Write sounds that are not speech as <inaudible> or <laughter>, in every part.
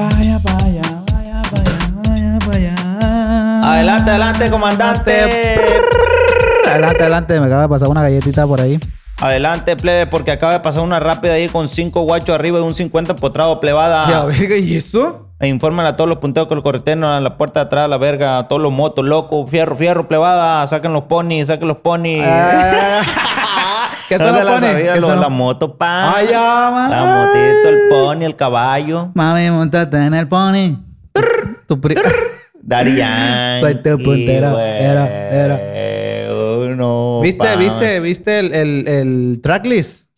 Vaya, vaya, vaya, vaya, vaya, vaya. Adelante, adelante, comandante. Adelante, adelante. Me acaba de pasar una galletita por ahí. Adelante, plebe, porque acaba de pasar una rápida ahí con cinco guachos arriba y un 50 potrado plebada. Ya, verga, ¿y eso? E informen a todos los punteos con el correteno a la puerta de atrás, a la verga, a todos los motos, loco, fierro, fierro, plebada, saquen los ponis, saquen los ponis. Ah. <laughs> ¿Qué No se ponis? sabía, ¿Qué lo- los- La moto, pa. Ay, ya, man. La motito, el pony, el caballo. Mami, montate en el pony. Tu pri- <laughs> Yankee, Soy tu puntero. Era, era. Uno, ¿Viste, viste, viste el, el, el tracklist?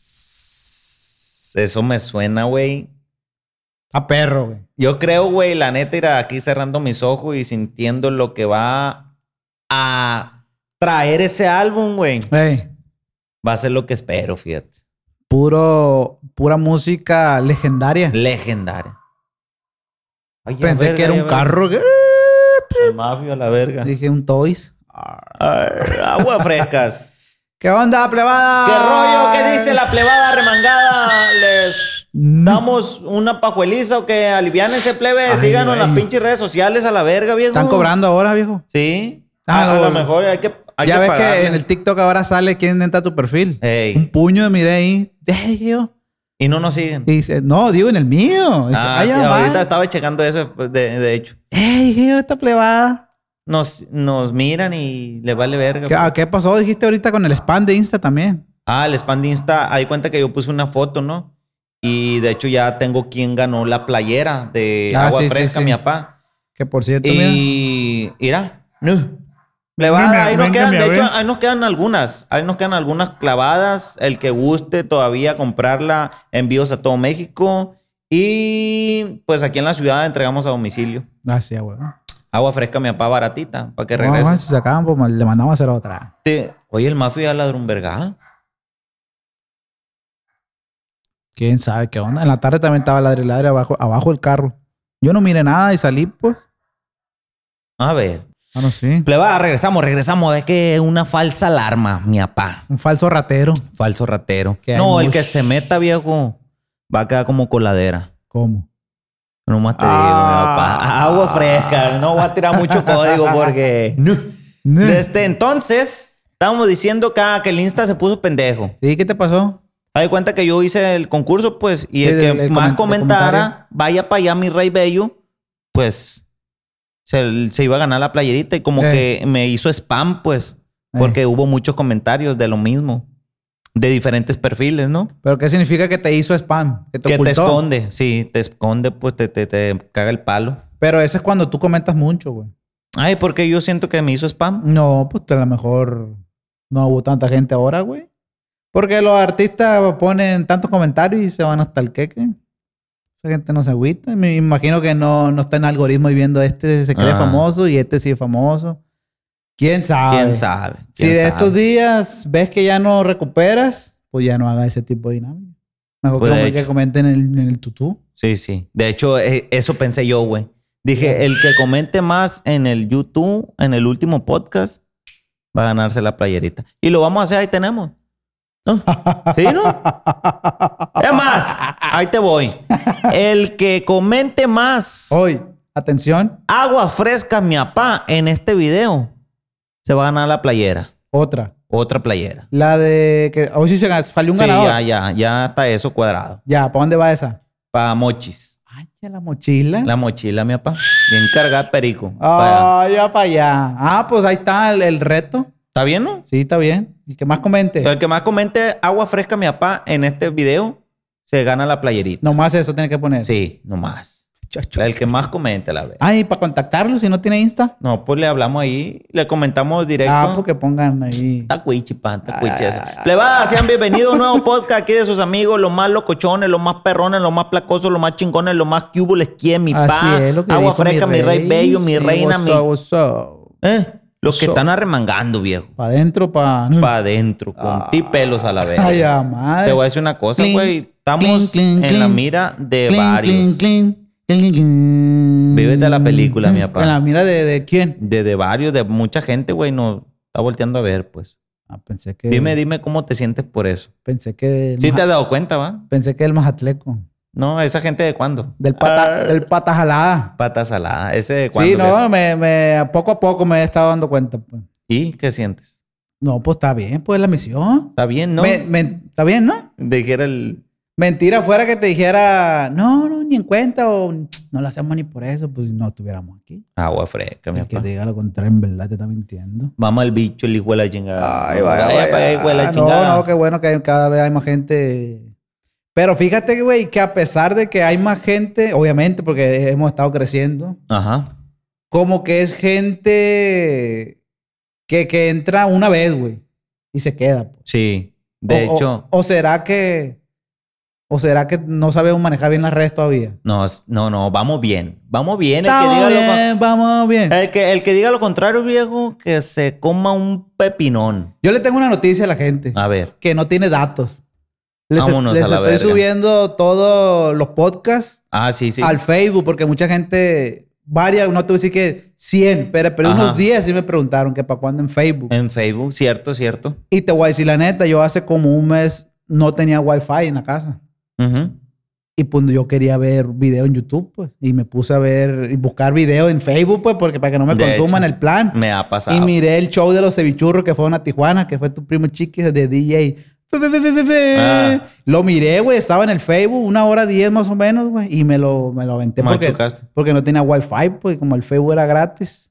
Eso me suena, güey. A perro, güey. Yo creo, güey, la neta, ir aquí cerrando mis ojos y sintiendo lo que va a traer ese álbum, güey. Ey, Va a ser lo que espero, fíjate. puro, pura música legendaria. Legendaria. Ay, Pensé verga, que era un carro. El mafio a la verga. Dije un Toys. Agua frescas. <laughs> ¿Qué onda, plebada? ¿Qué rollo? ¿Qué dice la plebada remangada? ¿Les damos una pajueliza o que alivian ese plebe? Síganos en las pinches redes sociales a la verga, viejo. ¿Están cobrando ahora, viejo? Sí. Ah, a, lo mejor hay que, hay ya que ves pagarle. que en el TikTok ahora sale quién entra a tu perfil. Ey. Un puño, miré ahí. Ey, yo. Y no nos siguen. Y dice, no, digo en el mío. Ah, "Ay, sí, ya va". ahorita estaba checando eso de, de hecho. Ey, yo, esta plebada. Nos, nos miran y les vale verga. ¿Qué, ah, ¿Qué pasó? Dijiste ahorita con el spam de Insta también. Ah, el spam de Insta, hay cuenta que yo puse una foto, ¿no? Y de hecho ya tengo quien ganó la playera de Ah, agua sí, fresca, sí. mi papá. Que por cierto, mira. Y mira, no. Véngame, Plebada, ahí nos quedan, de hecho, ahí nos quedan algunas. Ahí nos quedan algunas clavadas. El que guste todavía comprarla, envíos a todo México. Y pues aquí en la ciudad entregamos a domicilio. Gracias, güey. Agua fresca, mi papá, baratita, para que regrese. si se acaban, pues le mandamos a hacer otra. Sí. Oye, el mafia ya ladró un vergal. ¿Quién sabe qué onda? En la tarde también estaba ladre ladre abajo, abajo del carro. Yo no miré nada y salí, pues. A ver. Ah, no, sí. Plebada, regresamos, regresamos. Es que una falsa alarma, mi papá. Un falso ratero. Falso ratero. Que No, el que se meta, viejo, va a quedar como coladera. ¿Cómo? No más te digo, mi Ah. papá. Agua fresca. No voy a tirar mucho <laughs> código porque. Desde entonces, estábamos diciendo que, ah, que el Insta se puso pendejo. ¿Sí? ¿Qué te pasó? Hay cuenta que yo hice el concurso, pues, y Sí, el que el más comen- comentara, vaya para allá, mi rey bello, pues se, se iba a ganar la playerita y como que me hizo spam, pues, porque hubo muchos comentarios de lo mismo, de diferentes perfiles, ¿no? ¿Pero qué significa que te hizo spam? Que te que te ocultó. esconde, sí, te esconde, pues te, te, te caga el palo. Pero eso es cuando tú comentas mucho, güey. Ay, porque yo siento que me hizo spam. No, pues a lo mejor no hubo tanta gente ahora, güey. Porque los artistas ponen tantos comentarios y se van hasta el queque. Esa gente no se agüita. Me imagino que no, no está en algoritmo y viendo este se cree Ah. famoso y este sí es famoso. ¿Quién sabe? ¿Quién sabe? Si ¿Quién de sabe? estos días ves que ya no recuperas, pues ya no haga ese tipo de dinámica. Mejor Pues, que, que comenten en el, en el tutú. Sí, sí. De hecho, eh, eso pensé yo, güey. Dije, el que comente más en el YouTube, en el último podcast, va a ganarse la playerita. Y lo vamos a hacer, ahí tenemos. ¿No? ¿Sí, no? Es más, ahí te voy. El que comente más Hoy, atención, agua fresca, mi papá, en este video, se va a ganar la playera. otra. Otra playera. La de que hoy sí se salió un Sí, ganador. ya, ya, ya está eso cuadrado. Ya, ¿para dónde va esa? Para mochis. Ay, ya la mochila. La mochila, mi papá. Bien cargada perico. Ah, ya para allá. Ah, pues ahí está el, el reto. ¿Está bien, no? Sí, está bien. El que más comente. El que más comente agua fresca, mi papá, en este video, se gana la playerita. Nomás eso tiene que poner. Sí, nomás. Chacho. El que más comente, la vez. Ay, para contactarlo si no tiene Insta. No, pues le hablamos ahí, le comentamos directo. Ah, porque pongan ahí. Está cuichi, pan, está Ay, cuichi ay, eso. ay, Plebada, sean bienvenidos a un nuevo podcast aquí de sus amigos, los más locochones, los más perrones, los más placosos, los más chingones, los más cubules, ¿quién? Mi Así pa, es lo que agua fresca, mi rey, bello, mi reina, mi... ¿Eh? Los que So- están arremangando, viejo. Para adentro, para. Para adentro, con ti pelos a la vez. Ay, ya, madre. Te voy a decir una cosa, güey. Estamos clean, clean, en la mira de Clean, varios. de la película, mi papá. En la mira de, de quién. De, de varios, de mucha gente, güey, nos está volteando a ver, pues. Ah, pensé que. Dime, dime cómo te sientes por eso. Pensé que. Sí Maja- te has dado cuenta, ¿va? Pensé que el Mazatleco. No, esa gente de cuándo? Del pata, Ah, del pata jalada. pata salada. Ese de cuándo. Sí, no, me, me, poco a poco me he estado dando cuenta. Pues. ¿Y qué sientes? No, pues está bien, pues la misión. ¿Está bien, no? Me- me- está bien, ¿no? Dijera el... Mentira fuera que te dijera, no, no, ni en cuenta o no lo hacemos ni por eso, pues si no estuviéramos aquí. Agua fresca, mi El que te diga lo contrario, en verdad te está mintiendo. Vamos al bicho, el hijo de la chingada. Ay, vaya, vaya. para allá, hijo de la no, no, qué bueno que cada vez hay más gente. Pero fíjate, güey, que a pesar de que hay más gente, obviamente, porque hemos estado creciendo, Ajá. como que es gente que, que entra una vez, güey, y se queda. pues. Sí. De O- hecho, O, será que. O será que no sabemos manejar bien las redes todavía. no, no, no, vamos bien. Vamos bien. El que, diga lo, bien, vamos bien. el, que, el que diga lo contrario, viejo, que se coma un pepinón. Yo le tengo una noticia a la gente. A ver. que no tiene datos. Les, Vámonos les a la estoy verga. subiendo todos los podcasts Ah, sí, sí. al Facebook porque mucha gente, varias, no te voy a decir que 100, pero, pero Ajá. unos 10 sí me preguntaron que para cuándo en Facebook. En Facebook, cierto, cierto. Y te voy a decir la neta, yo hace como un mes no tenía wifi en la casa. Ujú. Y pues yo quería ver video en YouTube, pues. Y me puse a ver y buscar video en Facebook, pues, porque para que no me De consuman hecho, el plan. Me ha pasado. Y miré el show de los cevichurros que fueron a Tijuana, que fue tu primo chiqui de DJ. Ah. Lo miré, güey. Estaba en el Facebook, una hora diez más o menos, güey. Y me lo, me lo aventé porque, porque no tenía wifi, pues como el Facebook era gratis.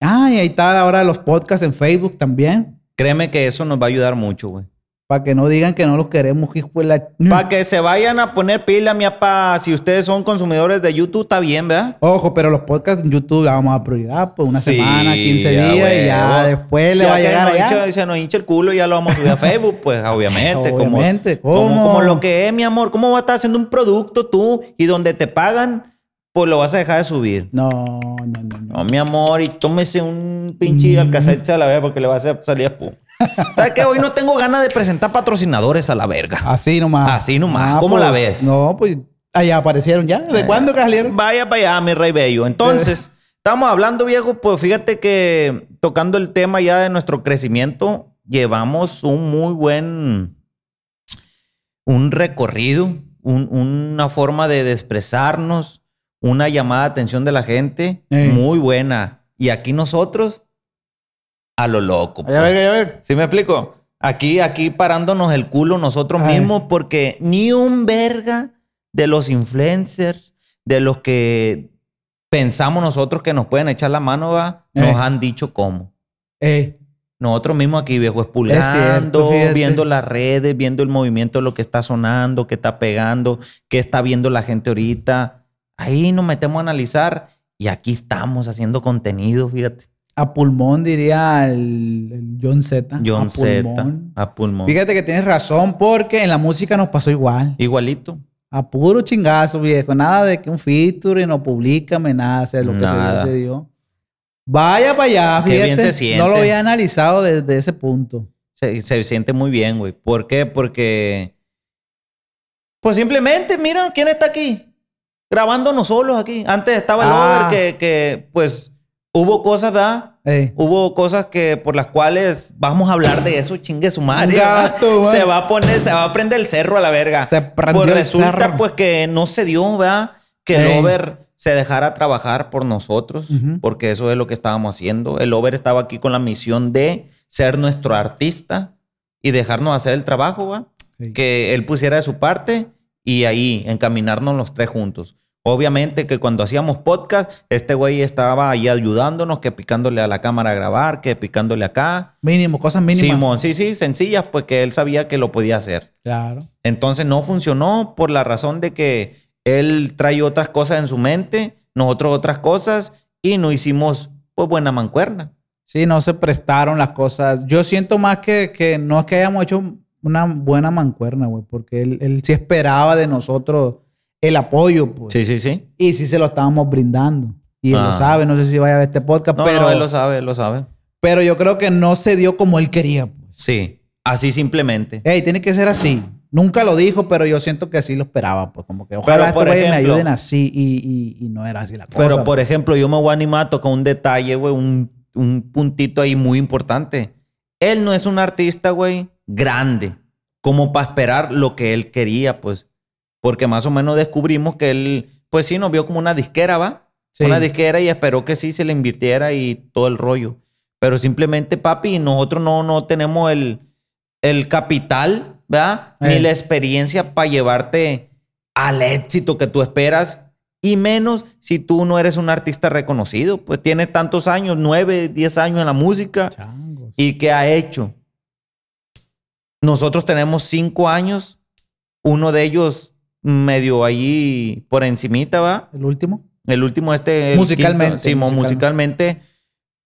Ah, y ahí está ahora los podcasts en Facebook también. Créeme que eso nos va a ayudar mucho, güey. Para que no digan que no los queremos, hijo de la... Para que se vayan a poner pila, mi papá. Si ustedes son consumidores de YouTube, está bien, ¿verdad? Ojo, pero los podcasts en YouTube la vamos a prioridad, pues una Sí, semana, 15 ya, días y ya después le Ya va a llegar allá. hincha- se nos hincha el culo y ya lo vamos a subir a <laughs> Facebook, pues obviamente. Obviamente, Como, ¿cómo? como lo que es, mi amor. ¿Cómo vas a estar haciendo un producto tú y donde te pagan, pues lo vas a dejar de subir? No, no, no, no. No, mi amor, y tómese un Mm. pinche alcacelce a la vez porque le va a hacer salir espuma. ¿Sabes qué? Hoy no tengo ganas de presentar patrocinadores a la verga. Así nomás. Así nomás. ¿Cómo la ves? No, pues allá aparecieron ya. ¿De cuándo que salieron? Vaya para allá, mi rey bello. Entonces, estamos hablando, viejo, pues fíjate que tocando el tema ya de nuestro crecimiento, llevamos un muy buen, un recorrido, un- una forma de expresarnos, una llamada de atención de la gente muy buena. Y aquí nosotros, a lo loco. Pues. ver, allá ver. ¿Sí me explico? Aquí, aquí parándonos el culo nosotros Ay. mismos porque ni un verga de los influencers, de los que pensamos nosotros que nos pueden echar la mano, va, nos Eh. han dicho cómo. Eh, Nosotros mismos aquí, viejo, cierto, fíjate. viendo las redes, viendo el movimiento lo que está sonando, que está pegando, que está viendo la gente ahorita. Ahí nos metemos a analizar y aquí estamos haciendo contenido, fíjate. A pulmón diría el, John Z. John a Z. pulmón. A pulmón. Fíjate que tienes razón porque en la música nos pasó igual. Igualito. A puro chingazo, viejo. Nada de que un feature no publicame nada. O sea, lo que se dio, se dio. Vaya para allá, fíjate. bien se siente. No lo había analizado desde ese punto. Se, se siente muy bien, güey. ¿Por qué? Porque. Pues simplemente, mira, ¿quién está aquí? Grabándonos solos aquí. Antes estaba el Ah. over que, que, pues, hubo cosas, ¿verdad? Eh, Hubo cosas que por las cuales vamos a hablar de eso, chingue su madre. Gato, ¿verdad? se va a poner, se va a prender el cerro a la verga. Se prendió pues el resulta, cerro. pues, que no se dio, ¿verdad? Que Ey. el over se dejara trabajar por nosotros, Ujú. porque eso es lo que estábamos haciendo. El over estaba aquí con la misión de ser nuestro artista y dejarnos hacer el trabajo, ¿va? Sí. Que él pusiera de su parte y ahí encaminarnos los tres juntos. Obviamente que cuando hacíamos podcast, este güey estaba ahí ayudándonos, que picándole a la cámara a grabar, que picándole acá. Mínimo, cosas mínimas. Simón, sí, sí, sencillas, pues que él sabía que lo podía hacer. Claro. Entonces no funcionó por la razón de que él trae otras cosas en su mente, nosotros otras cosas y no hicimos pues buena mancuerna. Sí, no se prestaron las cosas. Yo siento más que, que no es que hayamos hecho una buena mancuerna, güey, porque él, él sí esperaba de nosotros el apoyo, pues. Sí, sí, sí. Y sí se lo estábamos brindando. Y él Ah. lo sabe, no sé si vaya a ver este podcast, No, pero, no, él lo sabe, él lo sabe. pero yo creo que no se dio como él quería. Pues. Sí, así simplemente. Ey, tiene que ser así. Nunca lo dijo, pero yo siento que sí lo esperaba, pues como que ojalá estos me ayuden así y, y- y no era así la cosa. Pero por pues. ejemplo, yo me voy a animar a tocar un detalle, güey, un, un puntito ahí muy importante. Él no es un artista, güey, grande, como para esperar lo que él quería, pues. Porque más o menos descubrimos que él, pues sí, nos vio como una disquera, ¿va? Sí. Una disquera y esperó que sí se le invirtiera y todo el rollo. Pero simplemente, papi, nosotros no, no tenemos el, el capital, ¿verdad? Ni Eh. la experiencia para llevarte al éxito que tú esperas. Y menos si tú no eres un artista reconocido. Pues tienes tantos años, nueve, diez años en la música. Changos. ¿Y qué ha hecho? Nosotros tenemos cinco años. Uno de ellos medio ahí por encimita, ¿va? ¿El último? El último este... Musicalmente, sí, musicalmente. musicalmente.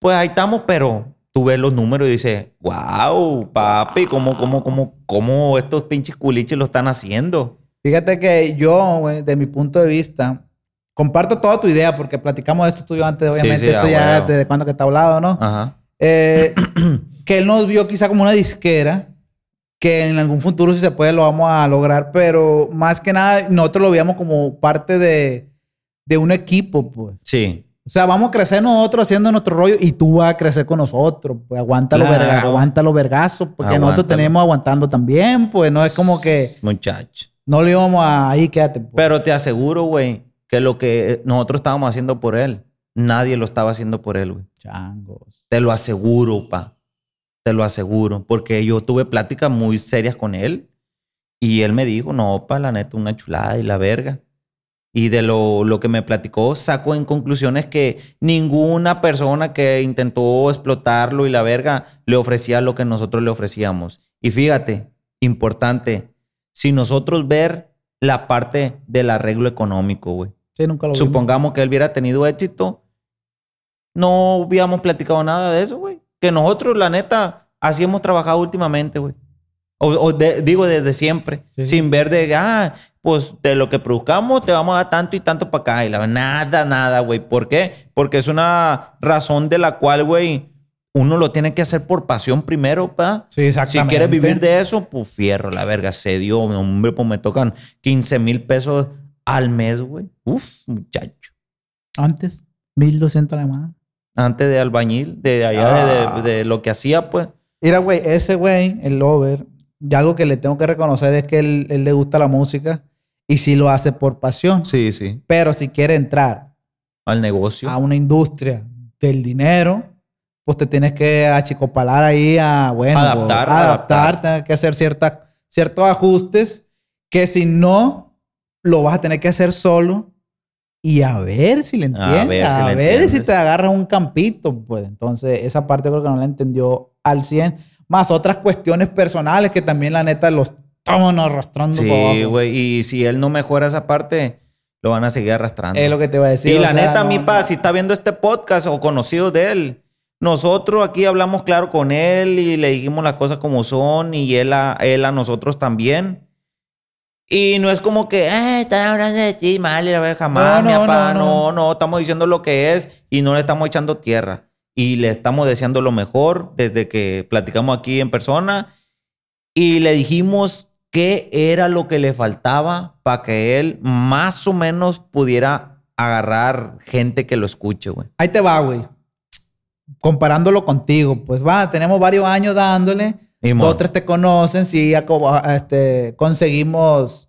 Pues ahí estamos, pero tú ves los números y dices, wow, papi, ¿cómo, cómo, cómo, cómo estos pinches culiches lo están haciendo? Fíjate que yo, güey, de mi punto de vista, comparto toda tu idea porque platicamos de esto tú y yo antes, obviamente, sí, esto ah, ya desde cuando que está hablado, ¿no? Ajá. Eh, <clears throat> que él nos vio quizá como una disquera, que en algún futuro si se puede lo vamos a lograr, pero más que nada nosotros lo veíamos como parte de, de un equipo, pues. Sí. O sea, vamos a crecer nosotros haciendo nuestro rollo y tú vas a crecer con nosotros. Pues aguántalo, Claro. verga, aguántalo vergazo, porque nosotros tenemos aguantando también, pues no es como que Muchacho. no le íbamos a ahí, quédate. pues. Pero te aseguro, güey, que lo que nosotros estábamos haciendo por él, nadie lo estaba haciendo por él, güey. Changos. Te lo aseguro, pa. Te lo aseguro. Porque yo tuve pláticas muy serias con él. Y él me dijo, no, pa, la neta, una chulada y la verga. Y de lo, lo que me platicó, saco en conclusiones que ninguna persona que intentó explotarlo y la verga le ofrecía lo que nosotros le ofrecíamos. Y fíjate, importante, si nosotros ver la parte del arreglo económico, güey. Sí, nunca lo vimos. Supongamos que él hubiera tenido éxito, no hubiéramos platicado nada de eso, güey. Que nosotros, la neta, así hemos trabajado últimamente, güey. O, o de- digo desde siempre, Sí. sin ver de, ah, pues de lo que produzcamos te vamos a dar tanto y tanto para acá. Y la, nada, nada, güey. ¿Por qué? Porque es una razón de la cual, güey, uno lo tiene que hacer por pasión primero, pa. Sí, Si exactamente. quieres vivir de eso, pues fierro, la verga, se dio. Hombre, pues me tocan 15 mil pesos al mes, güey. Uf, muchacho. Antes, 1200 la más. Antes de albañil, de allá, de- Ah. de, de lo que hacía, pues. Mira, güey, ese güey, el Lover, y algo que le tengo que reconocer es que él, él le gusta la música y sí lo hace por pasión. Sí, sí. Pero si quiere entrar Al negocio. a una industria del dinero, pues te tienes que achicopalar ahí a, bueno, Adaptar, pues, adaptar, adaptar. tener que hacer cierta, ciertos ajustes que si no, lo vas a tener que hacer solo y a ver si le entiendes, a ver, si te agarras un campito, pues entonces esa parte creo que no la entendió al 100, más otras cuestiones personales que también la neta los estaban arrastrando Sí, güey. Y si él no mejora esa parte, lo van a seguir arrastrando. Es lo que te iba a decir. y la sea, neta, no- mi pa, no- si está viendo este podcast o conocido de él, nosotros aquí hablamos claro con él y le dijimos las cosas como son y él a, él a nosotros también. Y no es como que, eh, están hablando de ti, mal, y la verdad, jamás, No, mi no, papá. no, No, no. no, estamos diciendo lo que es y no le estamos echando tierra. Y le estamos deseando lo mejor desde que platicamos aquí en persona. Y le dijimos qué era lo que le faltaba para que él más o menos pudiera agarrar gente que lo escuche, güey. Ahí te va, güey. Comparándolo contigo, pues va, tenemos varios años dándole. Dos tres te conocen, sí, ah, este, conseguimos,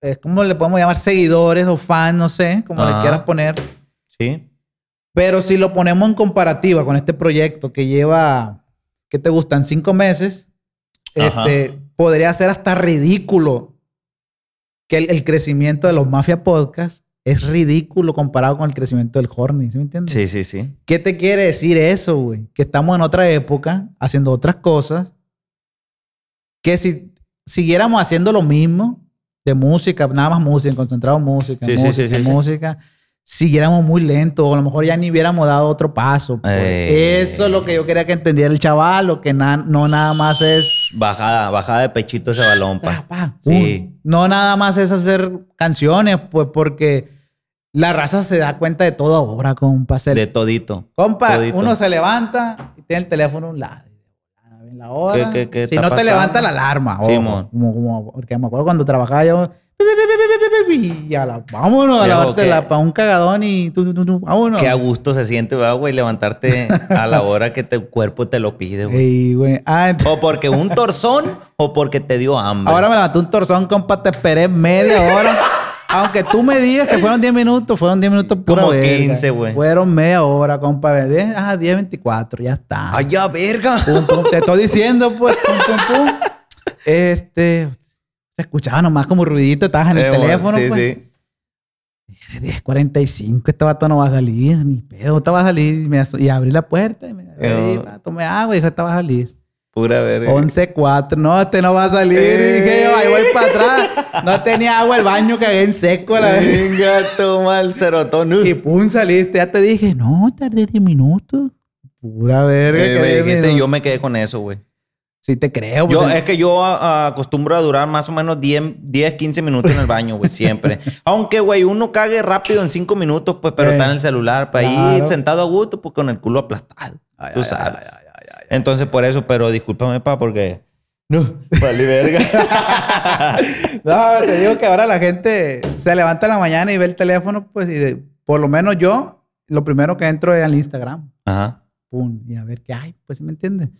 eh, ¿cómo le podemos llamar? Seguidores o fans, no sé, como le Ajá. quieras poner. Sí. Pero si lo ponemos en comparativa con este proyecto que lleva, ¿qué te gustan? Cinco meses, Ajá. este, podría ser hasta ridículo que el, el crecimiento de los Mafia Podcast es ridículo comparado con el crecimiento del Horny, ¿sí me entiendes? Sí, sí, sí. ¿Qué te quiere decir eso, güey? Que estamos en otra época, haciendo otras cosas. Que si siguiéramos haciendo lo mismo de música, nada más música, concentrado en música, Sí, música, sí, sí, sí. música, siguiéramos muy lento, o a lo mejor ya ni hubiéramos dado otro paso. pues. Eh. Eso es lo que yo quería que entendiera el chaval, o que na- no nada más es Bajada, bajada de pechito ese balón, pa, pa. Sí. no nada más es hacer canciones, pues porque la raza se da cuenta de todo ahora, compa. Se- De todito. Compa, Todito. uno se levanta y tiene el teléfono a un lado. En la hora. ¿Qué- qué- qué si no te levanta la alarma. ojo. Como, como- porque me acuerdo cuando trabajaba yo, Y a la, vámonos a lavarte la, para un cagadón y tú, tú, tú, tú, vámonos. Qué a gusto se siente, ¿verdad, güey? Levantarte a la hora que tu cuerpo te lo pide, güey. Ey, güey. Ah, O porque un torzón o porque te dio hambre. ahora me levanté un torzón, compa. Te esperé media hora. Aunque tú me digas que fueron 10 minutos, fueron 10 minutos pura Como verga. 15, güey. Fueron media hora, compa. 10, ajá, 10, 24, ya está. ¡Ay, ya, verga! Pum, pum, te estoy diciendo, pues, pum, pum, pum. Este, se escuchaba nomás como ruidito, estabas en el Eh, güey, teléfono, Sí, pues. sí. 10.45, este vato no va a salir, ni pedo, te va a salir. Y, me aso- y abrí la puerta y me Eh, "Ey, pa, tomé agua y dijo, este va a salir. Pura verga. 11.4, no, este no va a salir. Eh. Dije yo, ahí voy para atrás. No tenía agua el baño, cagué en seco la. Venga, toma el serotón. Y pum, saliste. Ya te dije, no, tardé 10 minutos. Pura verga. Eh, que me 10 dijiste, minutos. yo me quedé con eso, güey. Sí te creo. pues, Yo, es que yo a- a- acostumbro a durar más o menos 10, 10 15 minutos en el baño, güey, siempre. <laughs> Aunque, güey, uno cague rápido en 5 minutos, pues, pero Eh, está en el celular, para claro. ir sentado a gusto, pues con el culo aplastado. Ay, tú ay, sabes. ay, ay, ay, ay. Entonces, por eso, pero discúlpame, pa, porque. No, vale, verga. <laughs> No, te digo que ahora la gente se levanta en la mañana y ve el teléfono, pues, y de- por lo menos yo, lo primero que entro es al Instagram. Ajá. Pum, y a ver qué hay, pues, ¿sí me entiendes?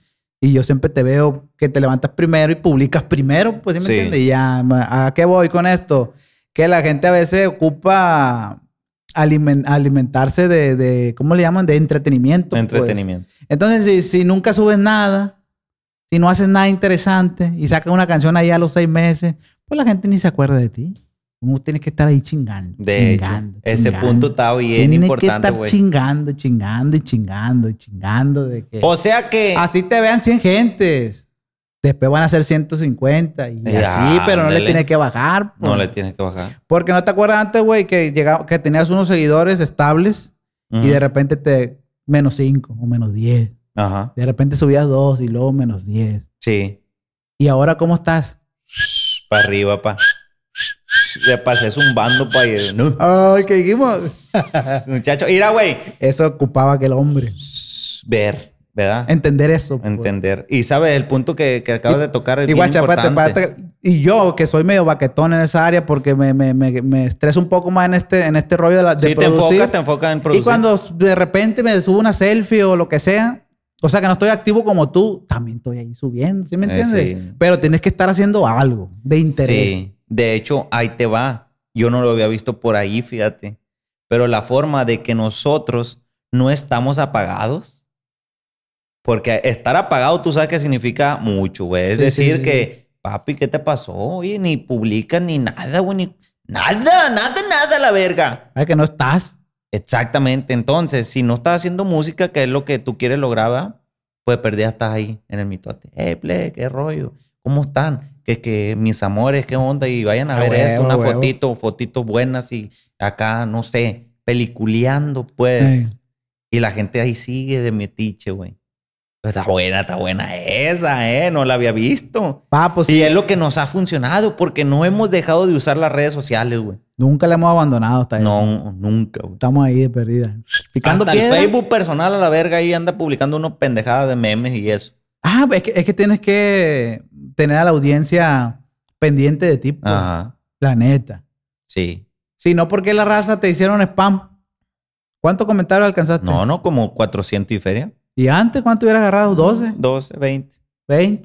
Y yo siempre te veo que te levantas primero y publicas primero, pues, ¿sí me Sí. entiendes? Y ya, ¿a qué voy con esto? Que la gente a veces ocupa alimen- alimentarse de, de, ¿cómo le llaman? De entretenimiento. pues. Entretenimiento. Entonces, si, si nunca subes nada, si no haces nada interesante y sacas una canción ahí a los seis meses, pues la gente ni se acuerda de ti. Uno tiene que estar ahí chingando. De hecho, chingando, ese chingando. punto está bien Tiene que importante, estar güey. chingando, chingando y chingando y chingando de que O sea que. así te vean 100 gentes. Después van a ser 150 y Ya, así, pero no le tienes que bajar. No le tienes que bajar. Porque no te acuerdas antes, güey, que, llegaba- que tenías unos seguidores estables y Ujú. de repente te menos 5 o menos 10. Ajá. De repente subías 2 y luego menos 10. Sí. ¿Y ahora cómo estás? Para arriba, pa. Le pasé zumbando pa' ir. No. Ay, ¿qué dijimos? Muchacho, mira, güey. Eso ocupaba aquel hombre. Ver, ¿verdad? Entender eso. pues. Entender. Y sabes, el punto que, que acabas de tocar es Y, bien guacha, importante. y yo, que soy medio baquetón en esa área porque me, me, me, me estreso un poco más en este, en este rollo de, la, de Sí, te producir. enfocas, te enfocas en producir. Y cuando de repente me subo una selfie o lo que sea, o sea que no estoy activo como tú, también estoy ahí subiendo, ¿sí me Eh, entiendes? sí. Pero tienes que estar haciendo algo de interés. Sí. De hecho, ahí te va. Yo no lo había visto por ahí, fíjate. Pero la forma de que nosotros no estamos apagados. Porque estar apagado, tú sabes que significa mucho, güey. Es Sí, decir, sí, que, papi, ¿qué te pasó? Oye, ni publicas ni nada, güey. Ni... Nada, nada, nada, la verga. Ay, que no estás. Exactamente. Entonces, si no estás haciendo música, que es lo que tú quieres lograr, ¿verdad? pues perdí estás ahí en el mitote. Hey, play, qué rollo. ¿Cómo están? Que, que mis amores, qué onda. Y vayan a ver huevo, esto, una huevo. fotito, fotitos buenas y acá, no sé, peliculeando, pues. Y la gente ahí sigue de metiche, güey. Está buena, está buena esa, ¿eh? No la había visto. Pa, pues Y es lo que nos ha funcionado porque no hemos dejado de usar las redes sociales, güey. nunca le hemos abandonado hasta ahí. No, nunca, güey. Estamos ahí de perdida. Picando Hasta el piedra. Facebook personal a la verga ahí anda publicando unos pendejadas de memes y eso. Ah, es que, es que tienes que tener a la audiencia pendiente de ti. pues. Ajá. La neta. Sí. Si no, ¿por qué la raza te hicieron spam? ¿Cuántos comentarios alcanzaste? No, no, como 400 y feria. ¿Y antes cuánto hubieras agarrado? ¿12? 12, 20. ¿20?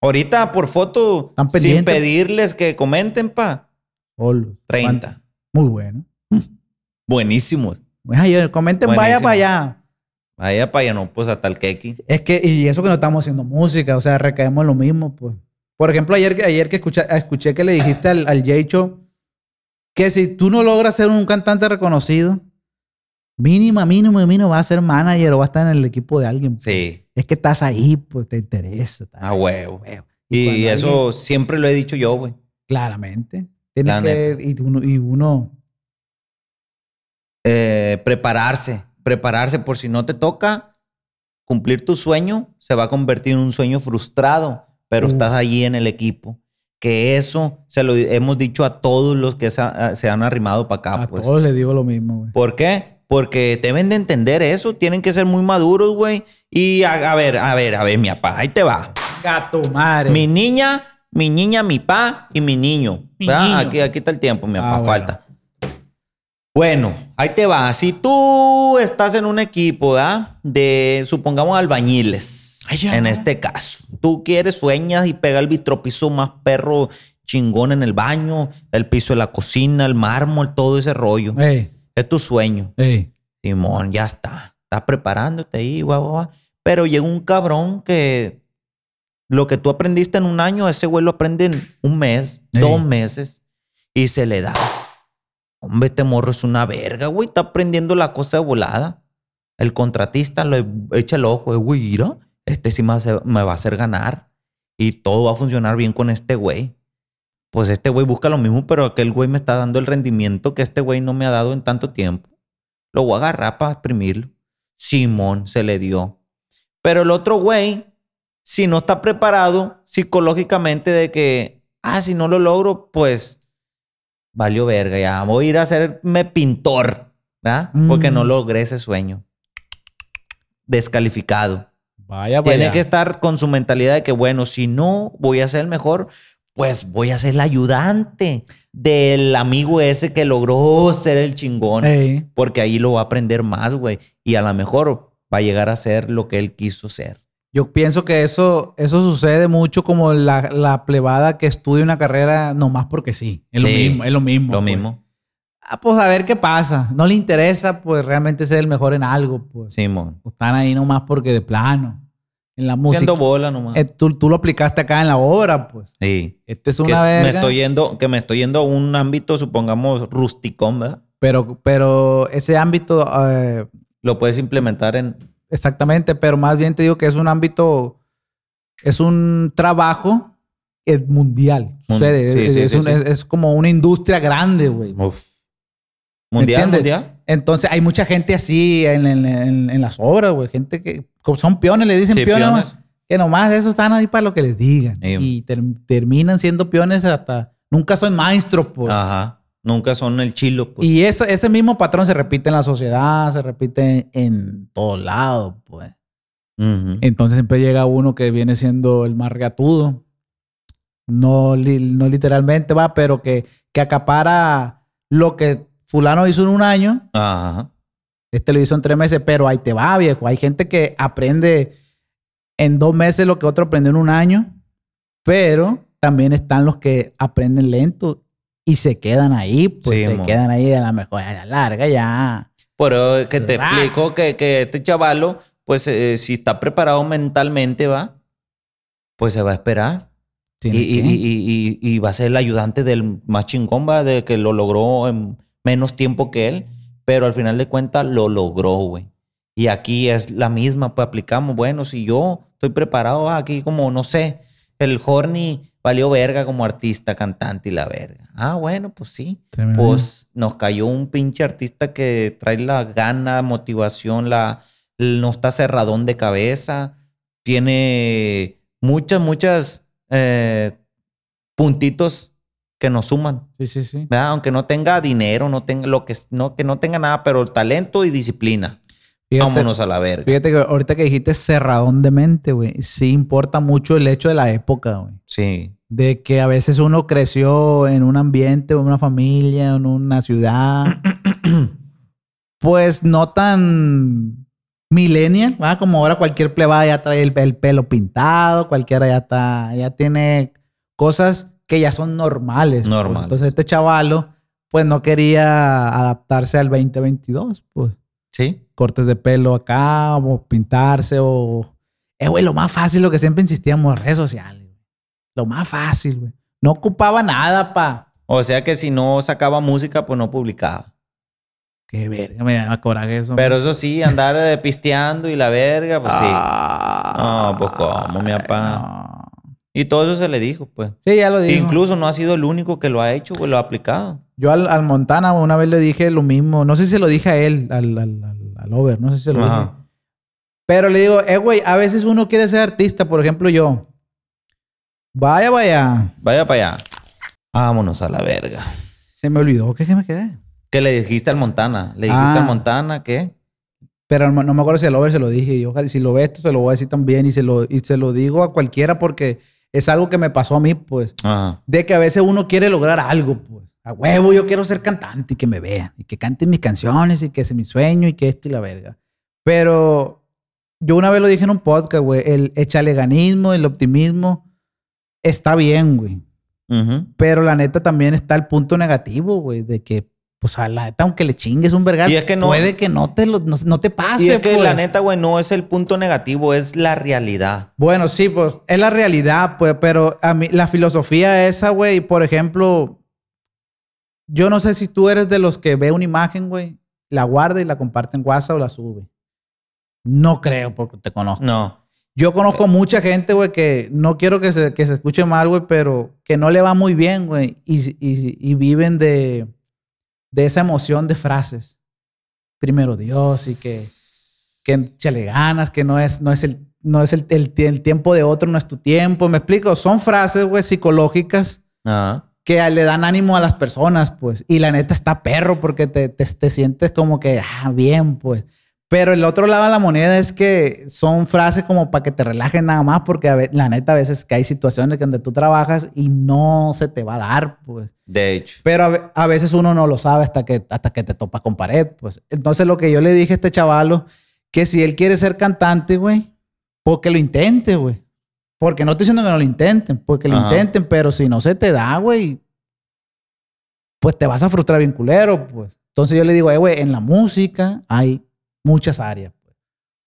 Ahorita por foto, Están sin pedirles que comenten, pa. Olo. 30. Muy bueno. <laughs> Buenísimo. Ay, comenten, vaya para allá. Vaya para allá, no, pues hasta el keki. Es que, y eso que no estamos haciendo música, o sea, recaemos en lo mismo, pues. Por ejemplo, ayer, que- ayer que escuché, escuché que le dijiste al, al Jaycho que si tú no logras ser un cantante reconocido, mínima, mínimo, mínimo, vas a ser manager o vas a estar en el equipo de alguien. pues. Sí, Es que estás ahí, pues te interesa. estás- a huevo. huevo. Y, cuando eso alguien- siempre lo he dicho yo, güey. claramente. Tienes que, y uno, y uno Eh, prepararse, prepararse por si no te toca cumplir tu sueño, se va a convertir en un sueño frustrado, pero Uf. estás allí en el equipo. Que eso se lo hemos dicho a todos los que se han arrimado para acá. a pues. todos les digo lo mismo, güey. ¿Por qué? Porque deben de entender eso, tienen que ser muy maduros, güey. Y a, a ver, a ver, a ver, mi papá, ahí te va. Gato madre. Mi niña mi niña, mi pa y mi niño. Mi. Aquí, aquí está el tiempo, mi Ah, papá, bueno. falta. Bueno, ahí te va. Si tú estás en un equipo, ¿verdad? De, supongamos, albañiles. Ay, ya. En este caso. Tú quieres, sueñas y pega el vitropiso más perro chingón en el baño, el piso de la cocina, el mármol, todo ese rollo. Ey, Es tu sueño. ey. Simón, ya está. Estás preparándote ahí, guau, guau, guau. Pero llega un cabrón que lo que tú aprendiste en un año, ese güey lo aprende en un mes, Ey. dos meses, y se le da. Hombre, este morro es una verga, güey. Está aprendiendo la cosa de volada. El contratista le echa el ojo, güey, mira, este sí me va a hacer ganar. Y todo va a funcionar bien con este güey. Pues este güey busca lo mismo, pero aquel güey me está dando el rendimiento que este güey no me ha dado en tanto tiempo. Lo voy a agarrar para exprimirlo. Simón se le dio. Pero el otro güey, si no está preparado psicológicamente de que, ah, si no lo logro, pues valió verga, ya voy a ir a hacerme pintor, ¿verdad? Porque Mm. no logré ese sueño. Descalificado. Vaya, Tiene vaya. que estar con su mentalidad de que, bueno, si no voy a ser el mejor, pues voy a ser el ayudante del amigo ese que logró ser el chingón. Ey. Porque ahí lo va a aprender más, güey. Y a lo mejor va a llegar a ser lo que él quiso ser. Yo pienso que eso, eso sucede mucho como la, la plebada que estudia una carrera nomás porque sí. Es lo mismo, es lo mismo. Lo pues. mismo. Ah, pues a ver qué pasa. No le interesa, pues realmente ser el mejor en algo, pues. Simón. Están ahí nomás porque de plano. En la música. Siendo bola nomás. Eh, tú, tú lo aplicaste acá en la obra, pues. sí. Este es una me verga. estoy yendo, que me estoy yendo a un ámbito, supongamos, rusticón, ¿verdad? Pero, pero ese ámbito, eh, Lo puedes implementar en. exactamente, pero más bien te digo que es un ámbito, es un trabajo eh, mundial. Mun- Sucede. sí, es, sí, es sí, un- es como una industria grande, güey. Uf. Mundial, mundial. Entonces hay mucha gente así en, en- en- en las obras, güey. Gente que son peones, le dicen Sí, peones, peones. que nomás de eso están ahí para lo que les digan. Sí. Y ter- terminan siendo peones hasta... Nunca son maestros, pues. Ajá. Nunca son el chilo, pues. Y eso, ese mismo patrón se repite en la sociedad, se repite en todos lados, pues. Entonces siempre llega uno que viene siendo el más regatudo. No, no literalmente va, pero que, que acapara lo que fulano hizo en un año, Ajá. este lo hizo en tres meses, pero ahí te va, viejo. Hay gente que aprende en dos meses lo que otro aprendió en un año, pero también están los que aprenden lento y se quedan ahí, pues Sí, se mo. quedan ahí de la mejor, a la larga ya. Pero que te va. explico que, que este chavalo, pues eh, si está preparado mentalmente, va, pues se va a esperar. Y, y- y- y va a ser el ayudante del más chingón, va, de que lo logró en menos tiempo que él. Pero al final de cuentas lo logró, güey. Y aquí es la misma, pues aplicamos. Bueno, si yo estoy preparado ah, aquí como, no sé, el Horny valió verga como artista, cantante y la verga. Ah, bueno, pues sí. Tremendo. Pues nos cayó un pinche artista que trae la gana, motivación, la, no está cerradón de cabeza, tiene muchas, muchas eh, puntitos que nos suman, Sí, sí, sí. ¿verdad? Aunque no tenga dinero, no tenga lo que no, que no tenga nada, pero talento y disciplina. Fíjate, Vámonos a la verga. fíjate que ahorita que dijiste cerradón de mente, güey, sí importa mucho el hecho de la época, güey. Sí. De que a veces uno creció en un ambiente, en una familia, en una ciudad, <clears throat> pues no tan millennial, ¿va? Como ahora cualquier plebada ya trae el, el pelo pintado, cualquiera ya está, ya tiene cosas que ya son normales. pues. Normales. Entonces este chavalo, pues no quería adaptarse al 2022, pues Sí. cortes de pelo acá, o pintarse, o... Eh, güey, lo más fácil, lo que siempre insistíamos, redes sociales. Lo más fácil, güey. No ocupaba nada, pa. O sea que si no sacaba música, pues no publicaba. Qué verga, me da coraje eso. Pero eso sí, andar eh, pisteando y la verga, pues sí. Ah, No, pues, ¿cómo, mi papá? no. Y todo eso se le dijo, pues. Sí, ya lo dijo. Incluso no ha sido el único que lo ha hecho, güey, lo ha aplicado. Yo al, al Montana una vez le dije lo mismo. No sé si se lo dije a él, al, al, al- Over. No sé si se lo dije. Pero le digo, eh, güey, a veces uno quiere ser artista. Por ejemplo, yo. Vaya, vaya. Vaya para allá. Vámonos a la verga. Se me olvidó. ¿Qué, qué me quedé? ¿Qué le dijiste al Montana? ¿Le dijiste Ah. al Montana qué? Pero no, no me acuerdo si al Over se lo dije. Y ojalá, si lo ve esto, se lo voy a decir también. Y se lo, y se lo digo a cualquiera porque es algo que me pasó a mí, pues. Ajá. De que a veces uno quiere lograr algo, pues. A huevo, yo quiero ser cantante y que me vean. Y que canten mis canciones y que sea mi sueño y que esto y la verga. Pero yo una vez lo dije en un podcast, güey. El echaleganismo, el optimismo está bien, güey. Pero la neta también está el punto negativo, güey. De que, pues a la neta, aunque le chingues un vergal, Y es que no- puede que no te, lo, no, no te pase, Y es que pues. la neta, güey, no es el punto negativo, es la realidad. Bueno, sí, pues es la realidad, pues, pero a mí la filosofía esa, güey, por ejemplo, yo no sé si tú eres de los que ve una imagen, güey, la guarda y la comparte en WhatsApp o la sube. No creo porque te conozco. No. Yo conozco mucha gente, güey, que no quiero que se, que se escuche mal, güey, pero que no le va muy bien, güey, y, y- y viven de, de esa emoción de frases. Primero Dios y que que échale ganas, que no es, no es, el, no es el, el, el tiempo de otro, no es tu tiempo. Me explico, son frases, güey, psicológicas Ajá. que le dan ánimo a las personas, pues. Y la neta está perro porque te, te, te sientes como que, ah, bien, pues. Pero el otro lado de la moneda es que son frases como para que te relajes nada más, porque a la neta a veces que hay situaciones donde tú trabajas y no se te va a dar, pues. De hecho. Pero a, ve- a veces uno no lo sabe hasta que, hasta que te topas con pared, pues. Entonces lo que yo le dije a este chavalo, que si él quiere ser cantante, güey, porque lo intente, güey. Porque no estoy diciendo que no lo intenten, porque lo Ajá. intenten, pero si no se te da, güey, pues te vas a frustrar bien culero, pues. Entonces yo le digo, eh, güey, en la música hay muchas áreas. Pues.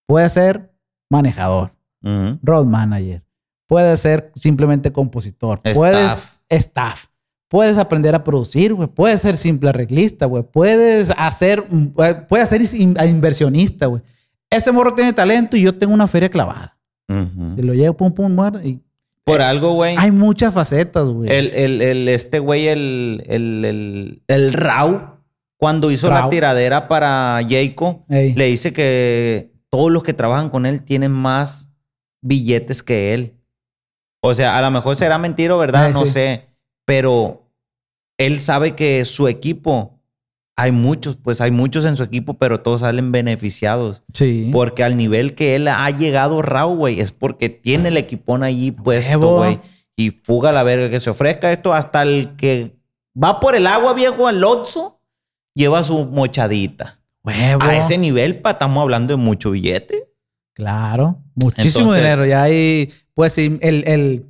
Puede ser manejador, road manager, puedes ser simplemente compositor, Staff. puedes staff, puedes aprender a producir, güey, puedes ser simple arreglista, güey, puedes hacer, eh, puedes ser in- inversionista, güey. Ese morro tiene talento y yo tengo una feria clavada. Y lo llevo pum pum muerto y Por algo, güey. hay muchas facetas, güey. El, el, el- este güey, el, el, el, el Rau, cuando hizo la tiradera para Jayco, le dice que todos los que trabajan con él tienen más billetes que él. O sea, a lo mejor será mentira o verdad, Ey, no sí. sé. Pero él sabe que su equipo, hay muchos, pues hay muchos en su equipo, pero todos salen beneficiados. Sí. Porque al nivel que él ha llegado Rau, güey, es porque tiene el equipón allí puesto, güey. Y fuga la verga, que se ofrezca esto hasta el que va por el agua, viejo, al Otso, lleva su mochadita. Huevo. A ese nivel, pa, estamos hablando de mucho billete. Claro, muchísimo Entonces- dinero. Ya hay, pues sí, el, el,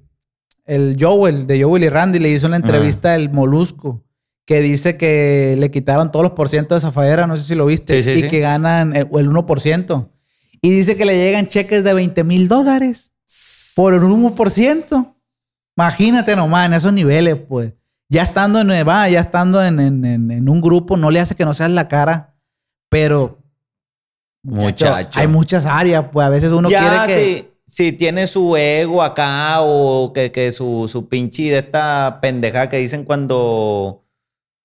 el Joel, de Joel y Randy, le hizo una entrevista el Molusco, que dice que le quitaron todos los porcientos de Zafaera, no sé si lo viste, Sí, sí, y sí. que ganan el, el 1%. Y dice que le llegan cheques de 20 mil dólares por el 1%. Imagínate nomás en esos niveles, pues. Ya estando en Nueva, ya estando en, en- en- en un grupo, no le hace que no seas la cara, pero Muchacho. hay muchas áreas, pues a veces uno ya, quiere que. si, si tiene su ego acá o que, que su, su pinche de esta pendeja que dicen cuando.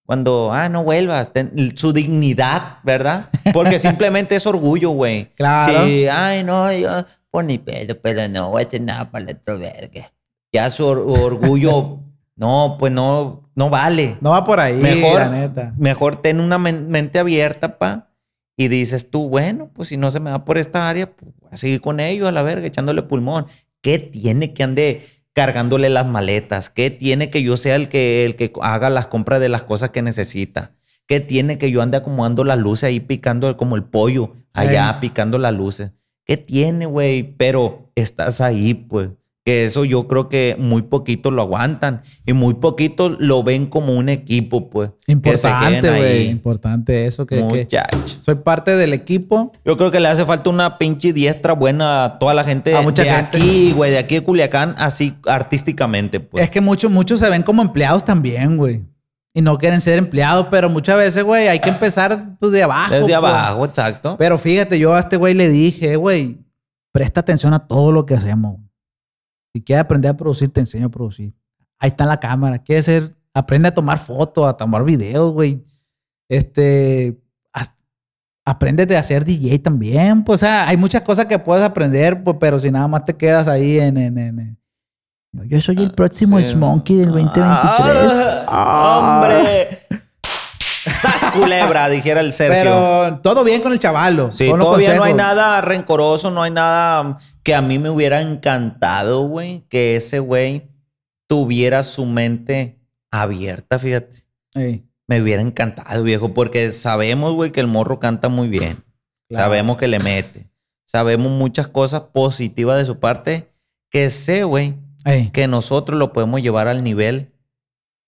Cuando, ah, no vuelvas, ten- su dignidad, ¿verdad? Porque <laughs> simplemente es orgullo, güey. Claro. Sí, ay, no, yo, pues ni pedo, pero no voy a hacer nada para el otro verga. Ya su or- orgullo, <laughs> no, pues no, no vale. No va por ahí, Mejor, la neta. mejor ten una men- mente abierta, pa. Y dices tú, bueno, pues si no se me va por esta área, pues voy a seguir con ellos a la verga, echándole pulmón. ¿Qué tiene que ande cargándole las maletas? ¿Qué tiene que yo sea el que, el que haga las compras de las cosas que necesita? ¿Qué tiene que yo ande acomodando las luces ahí picando como el pollo, allá picando las luces? ¿Qué tiene, güey? Pero estás ahí, pues. Que eso yo creo que muy poquito lo aguantan y muy poquito lo ven como un equipo, pues. que Importante, güey. Importante eso. Que, que Muchachos. soy parte del equipo. Yo creo que le hace falta una pinche diestra buena a toda la gente A mucha de gente. aquí, güey, de aquí de Culiacán, así artísticamente, pues. Es que muchos, muchos se ven como empleados también, güey. Y no quieren ser empleados, pero muchas veces, güey, hay que empezar pues, de abajo. Desde pues. abajo, exacto. Pero fíjate, yo a este güey le dije, güey, presta atención a todo lo que hacemos. Si quieres aprender a producir, te enseño a producir. Ahí está la cámara. Quieres ser, aprende a tomar fotos, a tomar videos, güey. Este, a- apréndete a ser DJ también. Pues, o sea, hay muchas cosas que puedes aprender, pues, pero si nada más te quedas ahí en, en, en- Yo soy el próximo Ah, Sí. Smonkey del 2023. Ah, ¡Hombre! ¡Sas culebra! <laughs> dijera el Sergio. Pero todo bien con el chavalo. Sí, los todavía no hay nada rencoroso, no hay nada que a mí me hubiera encantado, güey, que ese güey tuviera su mente abierta, fíjate. Ey, Me hubiera encantado, viejo, porque sabemos, güey, que el morro canta muy bien. Claro. Sabemos que le mete. Sabemos muchas cosas positivas de su parte que sé, güey, ey. que nosotros lo podemos llevar al nivel,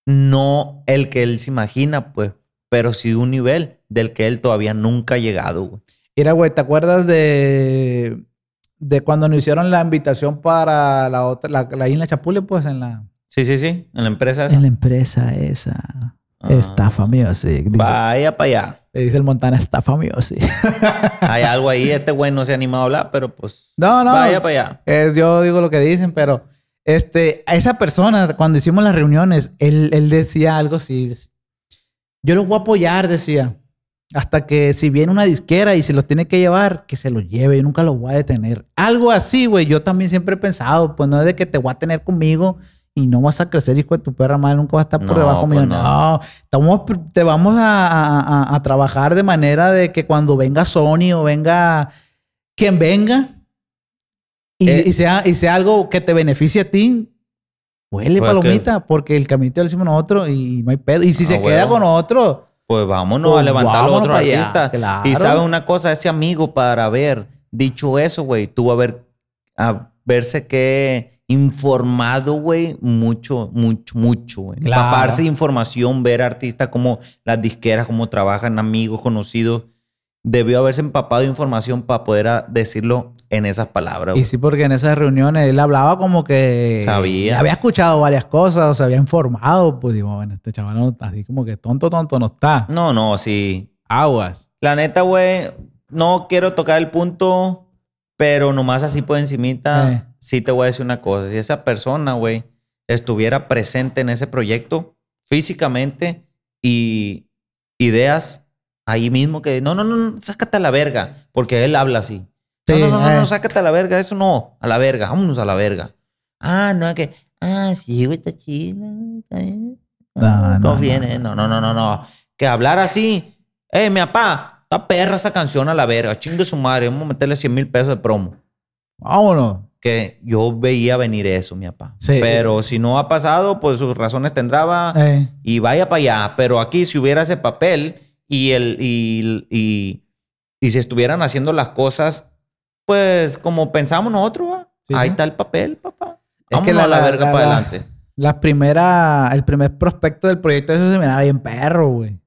no el que él se imagina, pues, pero sí un nivel del que él todavía nunca ha llegado, güey. Mira, güey, ¿te acuerdas de, de cuando nos hicieron la invitación para la otra, la, la isla Chapule, pues en la, Sí, sí, sí, en la empresa esa. en la empresa esa. Ah. Estafa Music. Dice, Vaya para allá. le dice el Montana Estafa Music. <laughs> Hay algo ahí, este güey no se ha animado a hablar, pero pues. No, no. Vaya para allá. Eh, yo digo lo que dicen, pero este, a esa persona, cuando hicimos las reuniones, él, él decía algo así. Yo los voy a apoyar, decía. Hasta que si viene una disquera y se los tiene que llevar, que se los lleve. Yo nunca los voy a detener. Algo así, güey. Yo también siempre he pensado, pues no es de que te voy a tener conmigo y no vas a crecer, hijo de tu perra madre. Nunca vas a estar por No, debajo pues mío. no. No, estamos, te vamos a, a- a- a trabajar de manera de que cuando venga Sony o venga quien venga, y, Eh. y sea, y sea algo que te beneficie a ti, huele Pues palomita, porque el caminito lo hicimos nosotros y no hay pedo. Y si Ah, se queda con otro, Pues vámonos Pues a levantar a vámonos otro pa' allá, artista. claro. Y sabe una cosa, ese amigo para haber dicho eso, güey, tuvo a ver a verse que informado, güey, mucho, mucho, mucho, güey. Claro. Información, ver artistas como las disqueras, cómo trabajan, amigos, conocidos. Debió haberse empapado de información para poder a- decirlo en esas palabras. y sí, porque en esas reuniones él hablaba como que Sabía. había escuchado varias cosas, o se había informado. Pues digo, bueno, este chaval no, así como que tonto, tonto no está. No, no, sí. Aguas. La neta, güey, no quiero tocar el punto, pero nomás así por encimita, Eh. sí te voy a decir una cosa. Si esa persona, güey, estuviera presente en ese proyecto físicamente y ideas ahí mismo que, no, no, no, sácate a la verga, porque él habla así. Sí, no, no, no, eh. no, sácate a la verga, eso no, a la verga, vámonos a la verga. Ah, no, que, ah, sí, güey, está bien. No, Ah, no, no viene, no, no, no, no, no. Que hablar así, eh, mi papá, está perra esa canción a la verga, chingue su madre, vamos a meterle 100 mil pesos de promo. Vámonos. Que yo veía venir eso, mi papá. Sí. Pero si no ha pasado, pues sus razones tendrá Eh, y vaya para allá. Pero aquí, si hubiera ese papel y, el, y, y, y se estuvieran haciendo las cosas, pues como pensamos nosotros, va. Sí, ahí está el papel, papá. Es Vámonos que la- a la, verga la- para la- adelante. la primera, el primer prospecto del proyecto, eso se miraba bien perro, güey.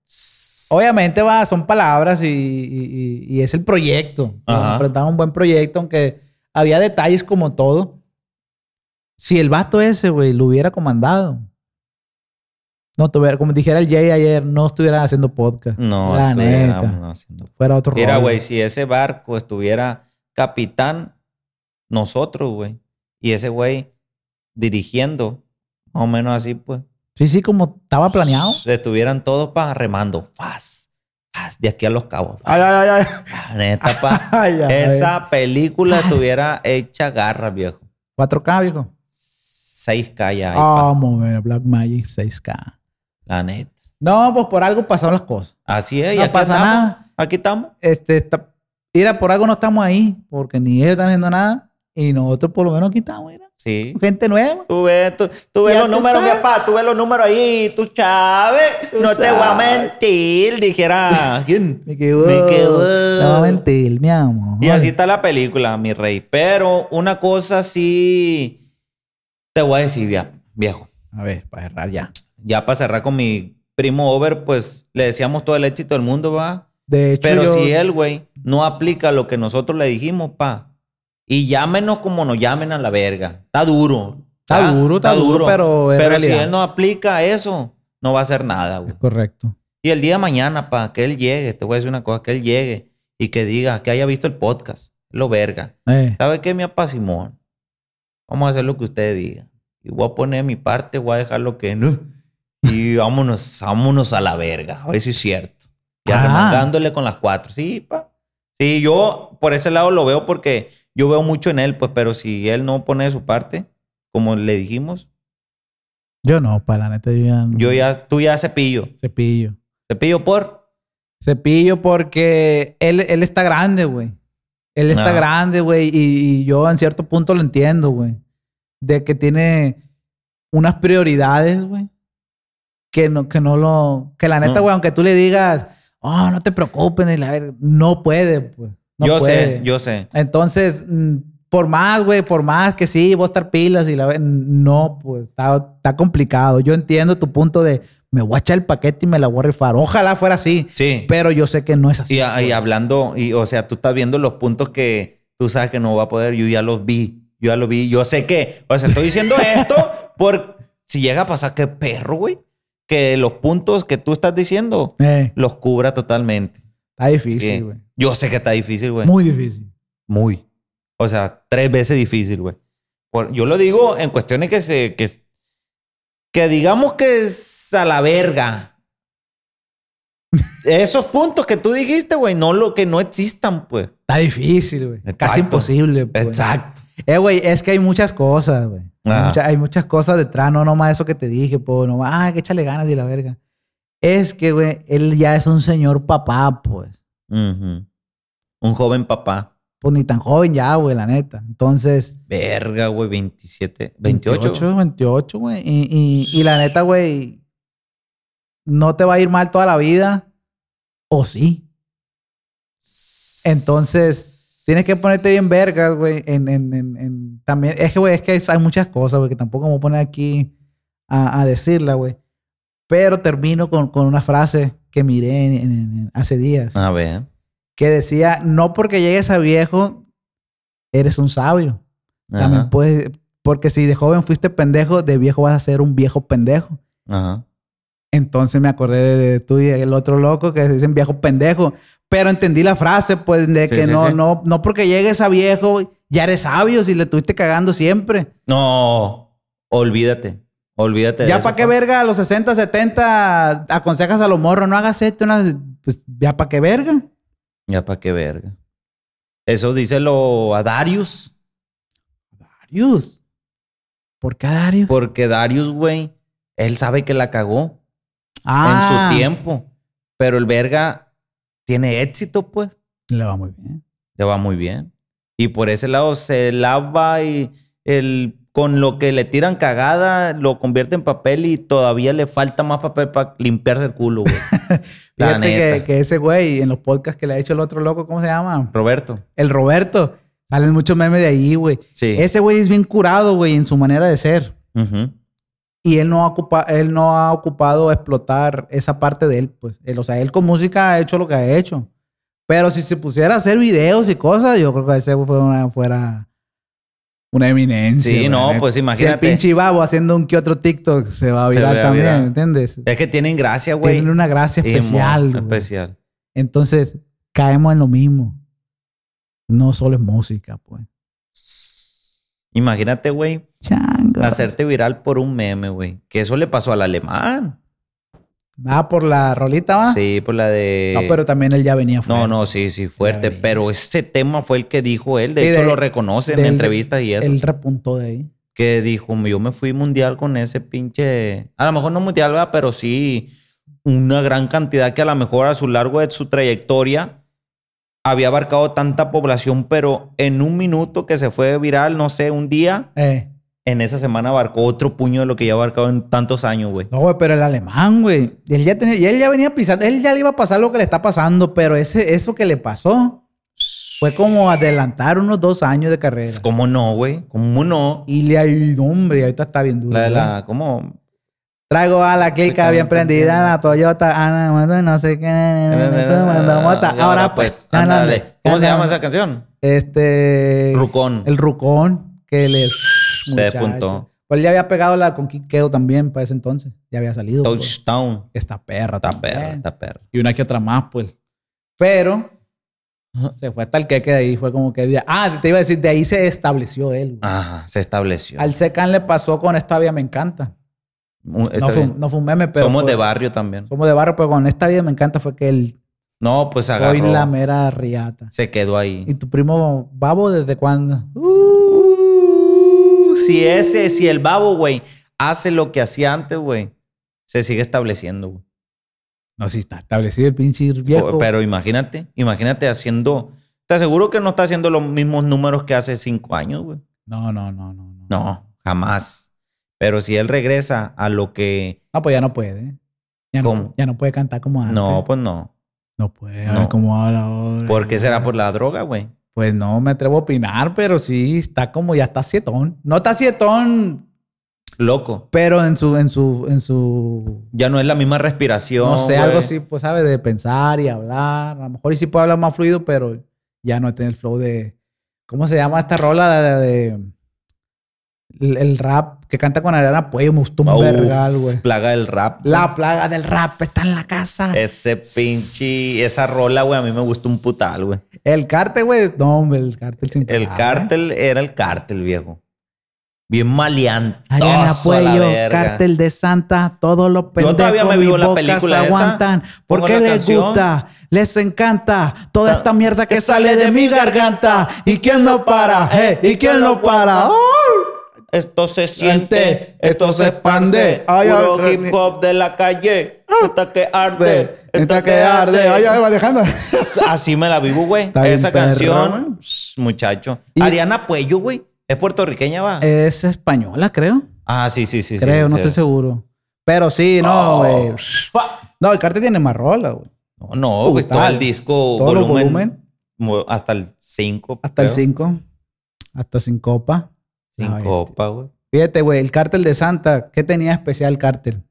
Obviamente va, son palabras y, y- y- es el proyecto. Presentaron un buen proyecto, aunque había detalles como todo. Si el vato ese, güey, lo hubiera comandado. No tuviera, como dijera el Jay ayer, no estuvieran haciendo podcast. No, La neta. haciendo Fuera otro Mira, güey, si ese barco estuviera capitán, nosotros, güey, y ese güey dirigiendo, más o menos así, pues, Sí, sí, como estaba planeado. estuvieran todos pa remando, faz, faz, de aquí a los cabos. Ay, ay, ay, La Neta, pa. <laughs> ay. Ay, ay. Esa película estuviera hecha garra, viejo. 4K, viejo. 6K ya. Vamos, güey, Black Magic 6K. La neta. No, pues por algo pasaron las cosas. Así es, y No aquí pasa estamos. nada. Aquí estamos. Este, está, mira, por algo no estamos ahí, porque ni ellos están haciendo nada, y nosotros por lo menos aquí estamos, mira. Sí. Gente nueva. Tú ves, tú, tú ves los tú números, mi sabes. papá, tú ves los números ahí, tú sabes. Tú no te voy a sabes. mentir, dijera. <laughs> ¿Quién? Me quedó. Me quedó. No va a mentir, mi amor. Y así está la película, mi rey. Pero una cosa sí te voy a decir, viejo. A ver, para cerrar ya. Ya para cerrar con mi primo Over, pues le decíamos todo el éxito del mundo, va. De hecho, Pero yo- si él, güey, no aplica lo que nosotros le dijimos, pa. Y llámenos como nos llamen a la verga. Está duro. Está duro, está duro, pero Pero si él no aplica eso, no va a hacer nada, güey. Correcto. Y el día de mañana, pa, que él llegue, te voy a decir una cosa, que él llegue y que diga, que haya visto el podcast. Lo verga. Eh, ¿Sabe qué, mi papá Simón? Vamos a hacer lo que usted diga. Y voy a poner mi parte, voy a dejar lo que no. Y vámonos, vámonos a la verga. A ver si es cierto. Y Ah. arremangándole con las cuatro. Sí, pa. Sí, yo por ese lado lo veo porque yo veo mucho en él, pues, pero si él no pone de su parte, como le dijimos, yo no, para la neta, yo ya. yo ya, tú ya cepillo. Cepillo. Cepillo por. Cepillo porque él, él está grande, güey. Él está Ah. grande, güey. Y, y yo en cierto punto lo entiendo, güey. De que tiene unas prioridades, güey. Que no, que no lo. Que la neta, No. güey, aunque tú le digas, oh, no te preocupes, no puede, pues. No yo puede. sé, yo sé. Entonces, mm, por más, güey, por más que sí, vos estar pilas y la no, pues está, está complicado. Yo entiendo tu punto de me voy a echar el paquete y me la voy a rifar. Ojalá fuera así, Sí. pero yo sé que no es así. Y, y hablando, y, o sea, tú estás viendo los puntos que tú sabes que no va a poder. Yo ya los vi. Yo ya los vi. Yo sé que, o sea, estoy diciendo esto <laughs> por si llega a pasar, qué perro, güey. Que los puntos que tú estás diciendo Eh, los cubra totalmente. está difícil, güey. Yo sé que está difícil, güey. Muy difícil. Muy. O sea, tres veces difícil, güey. Yo lo digo en cuestiones que se. Que, que digamos que es a la verga. <laughs> Esos puntos que tú dijiste, güey, no lo que no existan, pues. Está difícil, güey. Casi imposible. pues. Exacto. Eh, güey, es que hay muchas cosas, güey. Hay, mucha- hay muchas cosas detrás, no nomás eso que te dije, pues, no, ah, que échale ganas y la verga. Es que, güey, él ya es un señor papá, pues. Ujú. Un joven papá. Pues ni tan joven ya, güey, la neta. Entonces, Verga, güey, 27, 28. 28, 28, güey. Y, y, y la neta, güey, no te va a ir mal toda la vida, o sí. Entonces, tienes que ponerte bien vergas, güey. En, en, en, en- también, es que, güey, es que hay, hay muchas cosas, güey, que tampoco me voy a poner aquí a, a decirla, güey. Pero termino con, con una frase que miré hace días, A ver. que decía, no porque llegues a viejo, eres un sabio. También puedes, porque si de joven fuiste pendejo, de viejo vas a ser un viejo pendejo. Ajá. Entonces me acordé de, tú y el otro loco que se dicen viejo pendejo. Pero entendí la frase, pues, de Sí, que sí, no, sí. no, no porque llegues a viejo, ya eres sabio si le estuviste cagando siempre. No, olvídate. Olvídate de Ya para qué verga a los 60, 70 aconsejas a los morros, no hagas esto, no pues ya para qué verga. Ya para qué verga. Eso díselo a Darius. Darius. ¿Por qué a Darius? Porque Darius, güey, él sabe que la cagó Ah, en su tiempo. Pero el verga tiene éxito, pues. Le va muy bien. Le va muy bien. Y por ese lado se lava y el, con lo que le tiran cagada lo convierte en papel y todavía le falta más papel para limpiarse el culo, güey. <laughs> Fíjate que, neta. que ese güey en los podcasts que le ha hecho el otro loco, ¿cómo se llama? Roberto. El Roberto. Salen muchos memes de ahí, güey. Sí. Ese güey es bien curado, güey, en su manera de ser. Ujú. Y él no, ha ocupa- él no ha ocupado explotar esa parte de él, pues. Él, o sea, él con música ha hecho lo que ha hecho. Pero si se pusiera a hacer videos y cosas, yo creo que ese fue una- fuera una eminencia. Sí, no, pues Si el imagínate. pinche babo haciendo un que otro TikTok se va a virar también, virar. ¿entiendes? Es que tienen gracia, güey. Tienen una gracia especial. Especial. Entonces, caemos en lo mismo. No solo es música, pues. Imagínate, güey, hacerte viral por un meme, güey. Que eso le pasó al alemán. Ah, por la rolita, ¿va? Sí, por la de. No, pero también él ya venía No, fuerte. no, sí, sí, fuerte. Pero ese tema fue el que dijo él. De Sí, hecho, de- lo reconoce en entrevistas y eso. Él repuntó de ahí. Que dijo, yo me fui mundial con ese pinche. A lo mejor no mundial, ¿verdad? Pero sí una gran cantidad que a lo mejor a su largo de su trayectoria había abarcado tanta población, pero en un minuto que se fue viral, no sé, un día, Eh. en esa semana abarcó otro puño de lo que ya ha abarcado en tantos años, güey. No, güey, pero el alemán, güey. Él ya tenía, y él ya venía pisando, él ya le iba a pasar lo que le está pasando, pero ese, eso que le pasó fue como adelantar unos dos años de carrera. ¿Cómo no, güey? ¿Cómo no? Y le ayudó, hombre, y ahorita está bien duro. La de la, ¿cómo? Traigo a la clica bien prendida, la Toyota, Ana, bueno, no sé qué. Ahora pues, ándale. ¿Cómo se llama esa canción? Este. Rucón. El Rucón, que le. Se despuntó. Pues ya había pegado la con Kid Keo también para ese entonces. Ya había salido. pues. Touchdown. Esta perra también. perra, está perra. Y una que otra más, pues. Pero se fue hasta el que de ahí. Fue como que. ah, te iba a decir, de ahí se estableció él. güey. Ajá, se estableció. Al Secan le pasó con esta vida me encanta. No fue, bien. un- no fue un meme, pero. Somos fue- de barrio también. Somos de barrio, pero con esta vida me encanta fue que él. No, pues Soy agarró. la mera riata. Se quedó ahí. ¿Y tu primo Babo desde cuándo? Uh, si ese, si el babo, güey, hace lo que hacía antes, güey, se sigue estableciendo, güey. No, sí está establecido el pinche viejo. Pero imagínate, imagínate haciendo. Te aseguro que no está haciendo los mismos números que hace cinco años, güey. No, no, no, no, no. No, jamás. Pero si él regresa a lo que. Ah, pues ya no puede. Ya no, ya no puede cantar como antes. No, pues no. No puede, No. habla ahora. ¿Por qué será por la droga, güey? Pues no me atrevo a opinar, pero sí está como ya está sietón. No está sietón, Loco. pero en su, en su, en su, Ya no es la misma respiración. no sé, güey. algo así, pues, ¿sabes? De pensar y hablar. A lo mejor y sí puede hablar más fluido, pero ya no tiene el flow de, ¿cómo se llama esta rola de, de- el, el rap que canta con Ariana Puello? Me gustó un vergal, güey. Plaga del rap. La plaga del rap está en la casa. Ese pinche. Esa rola, güey, a mí me gustó un putal, güey. El cártel, güey. No, hombre, el cártel sin El parar, cártel era el cártel, viejo. Bien maleante. Ariana Puello, cártel de Santa, todos los pendejos todavía me vivo la película esa. aguantan. Porque les canción. gusta, les encanta toda esta mierda que que sale de de mi garganta. ¿Y quién lo para? ¿Y quién lo para? ¡Ay! Esto se siente, esto se expande. Ay, Puro ay, hip hop de la calle. Esta que arde. Esta que arde. Ay, ay. Alejandra. <laughs> Así me la vivo, güey. Esa canción, muchacho. Y- Ariana Puello, güey. ¿Es puertorriqueña, va? Es española, creo. ah, sí, sí, sí. sí, creo, no sí. estoy seguro. Pero sí, no, güey. No, el cártel tiene más rola, güey. No, no, pues todo el disco, Todo volumen, hasta el 5. Hasta el 5. Hasta sin copa. Sin No, copa, güey. Fíjate, güey, el cártel de Santa, ¿qué tenía especial el cártel?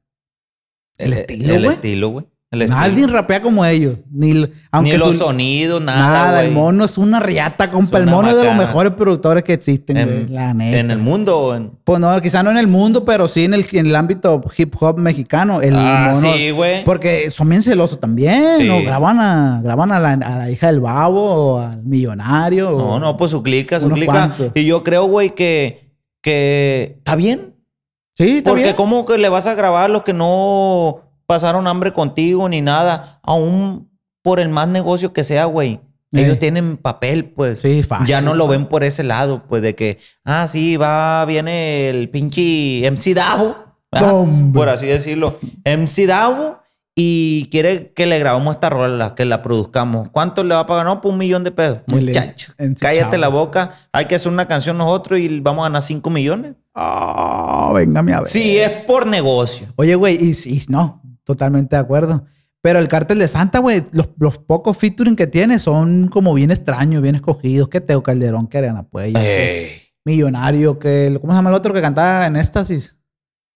El estilo, El güey. estilo, güey. Nadie rapea como ellos. Ni, aunque Ni los su- sonidos, nada, Nada, el mono es una riata, compa. El mono es de los mejores productores que existen. En, La neta. en el mundo. en- Pues no, quizá no en el mundo, pero sí en el, en el ámbito hip hop mexicano. El ah, mono. sí, güey. Porque son bien celosos también. Sí. ¿no? Graban, a, graban a, la, a la hija del babo o al millonario. No, o- no, pues su clica, su clica. cuantos. Y yo creo, güey, que, que está bien. Sí, está Porque bien. ¿cómo que le vas a grabar a los que no pasaron hambre contigo ni nada? Aún por el más negocio que sea, güey. Ellos tienen papel, pues. Sí, fácil. Ya no lo ven por ese lado, pues, de que, ah, sí, va, viene el pinche MC Davo, por así decirlo. MC Davo y quiere que le grabemos esta rola, que la produzcamos. ¿Cuánto le va a pagar? No, pues un millón de pesos. Muchacho, cállate chavo. la boca. Hay que hacer una canción nosotros y vamos a ganar 5 millones. Ah, véngame a ver. Sí, es por negocio. Oye, güey, y, y no, totalmente de acuerdo. Pero el cártel de Santa, güey, los, los pocos featuring que tiene son como bien extraños, bien escogidos. Que Teo Calderón, que Ariana Puello. que Millonario, que el- ¿cómo se llama el otro que cantaba en Éxtasis?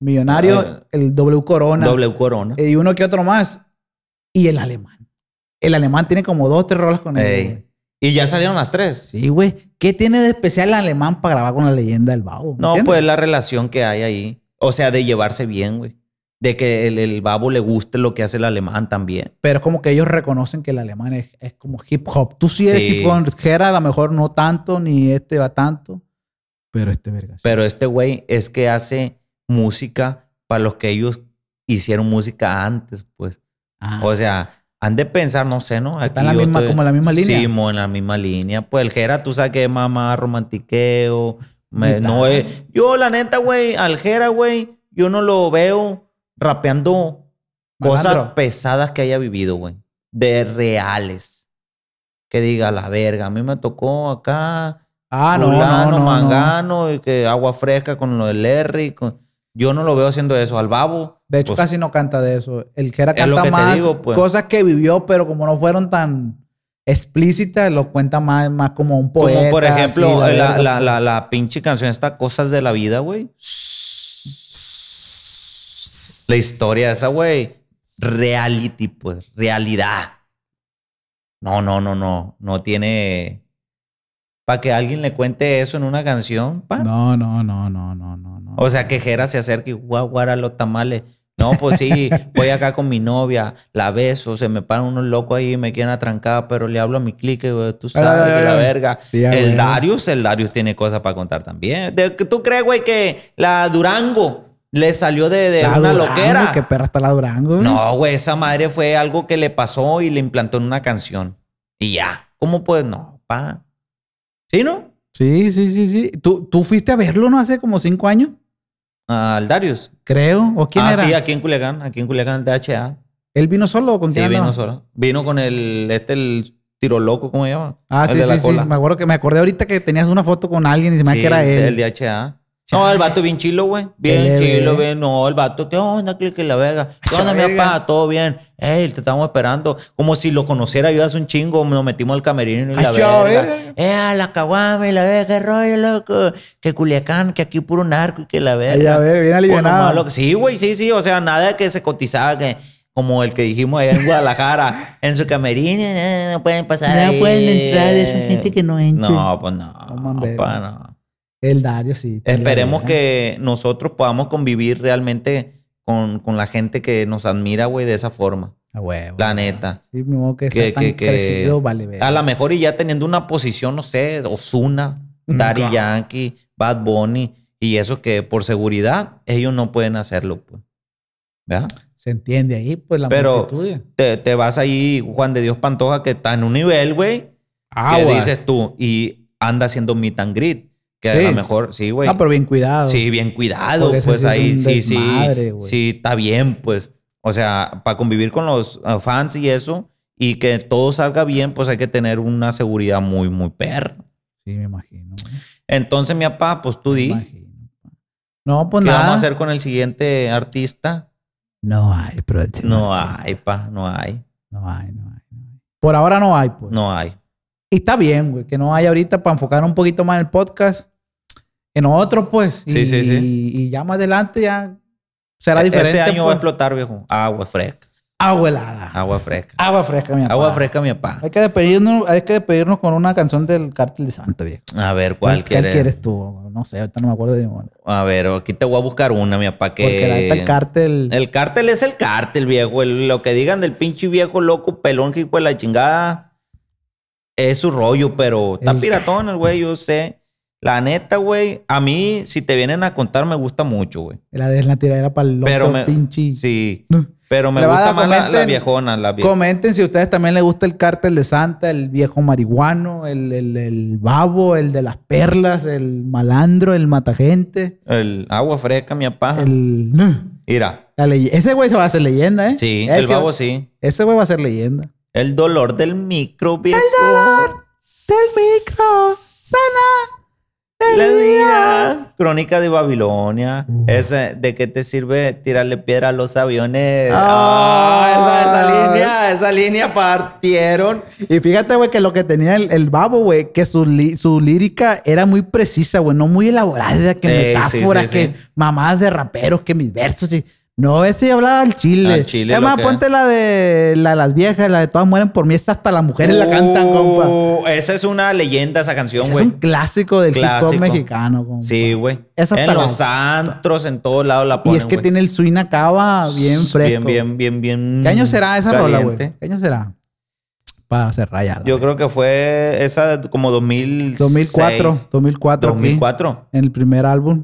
Millonario, Ah, el W Corona. W Corona. Y uno que otro más. Y el alemán. El alemán tiene como dos o tres rolas con él. Y ya salieron las tres. Sí, güey. ¿Qué tiene de especial el alemán para grabar con la leyenda del babo? No, ¿Entiendes? pues la relación que hay ahí. O sea, de llevarse bien, güey. De que el, el babo le guste lo que hace el alemán también. Pero es como que ellos reconocen que el alemán es, es como hip hop. Tú sí eres Sí. hip hop. Jera a lo mejor no tanto, ni este va tanto. Pero este verga. sí. Pero este güey es que hace música para los que ellos hicieron música antes, pues. Ah, O sea, han de pensar, no sé, ¿no? Está en la misma- como en la misma línea. Sí, en la misma línea. Pues el Jera, tú sabes que es más romantiqueo. Me- no es, yo, la neta, güey, al Jera, güey, yo no lo veo rapeando cosas Malandro. pesadas que haya vivido, güey. De reales. Que diga la verga. A mí me tocó acá. ah, no, fulano, no, no, no. mangano, y que agua fresca con lo del Larry. con- Yo no lo veo haciendo eso. Al babo. De hecho, pues, casi no canta de eso. El Es lo canta que te más digo, pues. cosas que vivió, pero como no fueron tan explícitas, lo cuenta más, más como un poeta. Como por ejemplo, así, la, la, la, la pinche canción esta, Cosas de la Vida, güey. La historia de esa, güey. Reality, pues. Realidad. No, no, no, no. No tiene... Para que alguien le cuente eso en una canción, pa. No, no, no, no, no, no. no. O sea, que Jera se acerque y guaguara los tamales. No, pues sí, <laughs> voy acá con mi novia, la beso, se me paran unos locos ahí y me quieren atrancar, pero le hablo a mi clique, güey, tú sabes, Ay, la verga. Sí, el. Darius, el Darius tiene cosas para contar también. ¿Tú crees, güey, que la Durango le salió de, de una Durango, loquera? Qué perra está la Durango. güey. No, güey, esa madre fue algo que le pasó y le implantó en una canción. Y ya. ¿Cómo pues? No, pa. ¿Sí, no? Sí, sí, sí, sí. ¿Tú, tú fuiste a verlo, ¿no? Hace como cinco años, Al Darius. creo. ¿O quién ah, era? sí, aquí en Culiacán, aquí en Culiacán, el DHA. ¿Él vino solo o con Sí, quién vino andaba? solo. Vino con el, este, el tiro loco, ¿cómo se llama? Ah, El sí, sí, sí. Me acuerdo que me acordé ahorita que tenías una foto con alguien y se me Sí, que era él. El de HA. No, el vato bien chilo, güey. Bien chilo, bien. No, el vato, ¿qué onda? Que, que la verga. ¿Qué onda, mi papá? Todo bien. Ey, te estamos esperando. Como si lo conociera yo hace un chingo. Nos metimos al camerino y la verga. verga. Eh, a la caguama y la verga. ¿Qué rollo, loco? Que Culiacán, que aquí puro narco y que la verga. Ay, a ver, bien Pues alivianado. que- Sí, güey, sí, sí. O sea, nada que se cotizaba que... Como el que dijimos allá en Guadalajara, <laughs> en su camerino, eh, no pueden pasar. No ahí. pueden entrar, esa gente que no entre. No, pues no. No, man, verga. pa, no. El Dario, sí. Esperemos que nosotros podamos convivir realmente con, con la gente que nos admira, güey, de esa forma. A huevo. La neta. Sí, modo que, Que- tan que- que- crecido, vale, verga. A lo mejor y ya teniendo una posición, no sé, Osuna, Daddy claro. Yankee, Bad Bunny, y eso que por seguridad ellos no pueden hacerlo, pues. ¿Verdad? Se entiende ahí, pues, la Pero-. Te, te vas ahí, Juan de Dios Pantoja, que está en un nivel, güey, Ah, que dices tú, y anda haciendo meet and greet, que a lo mejor, sí, güey. Ah, pero bien cuidado. Sí, bien cuidado, pues ahí sí, sí, desmadre, sí, está bien, pues. O sea, para convivir con los ah, fans y eso, y que todo salga bien, pues hay que tener una seguridad muy, muy perra. Sí, me imagino. güey. Entonces, mi papá, pues tú Me di, imagino. No, pues ¿qué nada. vamos a hacer con el siguiente artista? No hay próximo. No artista. hay, pa, no hay, No hay, no hay. no hay. Por ahora no hay, pues. no hay. Y está bien, güey, que no hay ahorita para enfocar un poquito más en el podcast. En otro, pues. Sí, y, sí, sí. Y ya más adelante ya será diferente. Este año va a pues. explotar, viejo. Agua fresca, Agua helada. agua fresca. Agua fresca, mi Agua papá. fresca, mi papá. Hay que despedirnos, hay que despedirnos con una canción del Cártel de Santa, viejo. A ver, ¿cuál quieres? quieres tú? No sé, ahorita no me acuerdo de ninguna. A ver, aquí te voy a buscar una, mi papá, que... Porque la el cártel. El cártel es el cártel, viejo. El- lo que digan del pinche viejo loco pelón que de la chingada es su rollo, pero está El piratón el güey, yo sé. La neta, güey, a mí, si te vienen a contar, me gusta mucho, güey. La de la tiradera para el Pero me- pinche. Sí. No. Pero me gusta más la, la viejona, la vie- Comenten si a ustedes también les gusta el cártel de Santa, el viejo marihuano, el, el, el babo, el de las perlas, el malandro, el matagente, El agua fresca, mi papá. el... Mira. la ese güey se va a hacer leyenda, ¿eh? Sí, Ese- el babo sí. Ese güey va a ser leyenda. El dolor del micro, viejo. Del micro, sana, Le dirás. Crónica de Babilonia. Ese, ¿De qué te sirve tirarle piedra a los aviones? Ah. Ah, esa, esa línea, esa línea partieron. Y fíjate, güey, que lo que tenía el, el babo, güey, que su, su lírica era muy precisa, güey, no muy elaborada, que Sí, metáforas, sí, sí, que mamadas de raperos, que mis versos. Y... No, ese hablaba al chile. Al chile, Es lo más, que- ponte la de la de las viejas, la de todas mueren por mí, esa hasta las mujeres la cantan, compa. Uh, Esa es una leyenda, esa canción, Ese es güey. un clásico del hip hop Clásico. mexicano, compa. Sí, güey. Esa En los antros, en todos lados la Y ponen, es que güey. tiene el swing acaba bien fresco. Bien, bien, bien, bien. ¿Qué año será esa rola, güey? ¿Qué año será? Para cerrar ya. la Yo creo que fue esa como 2006. 2004. 2004. aquí, 2004. en el primer álbum.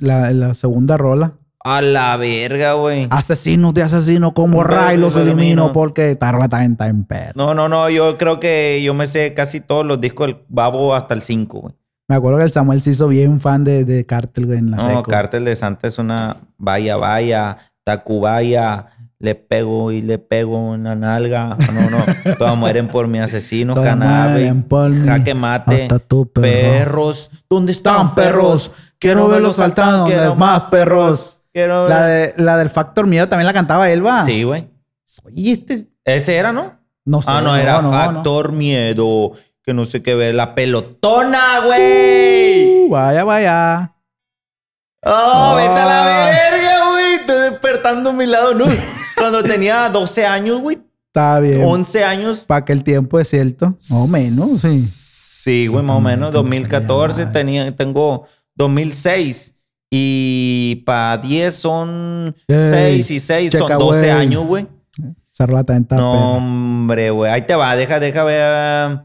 La, la segunda rola. A la verga, güey. Asesinos de asesinos como Ray los elimino elimino. porque esta rola está en perro. No, no, no. Yo creo que yo me sé casi todos los discos del Babo hasta el 5, güey. Me acuerdo que el Samuel se hizo bien fan de, de Cartel, güey, en la No, seco. Cártel de Santa es una vaya, vaya, Tacubaya. Le pego y le pego una nalga. No, no. <laughs> Todas mueren por mi asesino, cannabis. Jaque mate. Hasta tú, perro. Perros. ¿Dónde están perros. Quiero verlos saltando. Más perros. Quiero La, ver. de, la del Factor Miedo también la cantaba Elba. Sí, güey. Oye, este. Ese era, ¿no? No sé. ah, no, era no, no. Factor Miedo. Que no sé qué ver. La pelotona, güey. Uh, vaya, vaya. Oh, vete a la Ah. verga, güey. Estoy despertando a mi lado, ¿no? <laughs> Cuando tenía 12 años, güey. Está bien. 11 años. Para que el tiempo es cierto. Más o menos, sí. Sí, güey, más o menos. 2014 tenía, tengo 2006. Y para 10 son Ey, 6 y 6. Son checa, 12 güey. años, güey. Rola también está No, hombre, güey. Ahí te va. Deja, deja ver.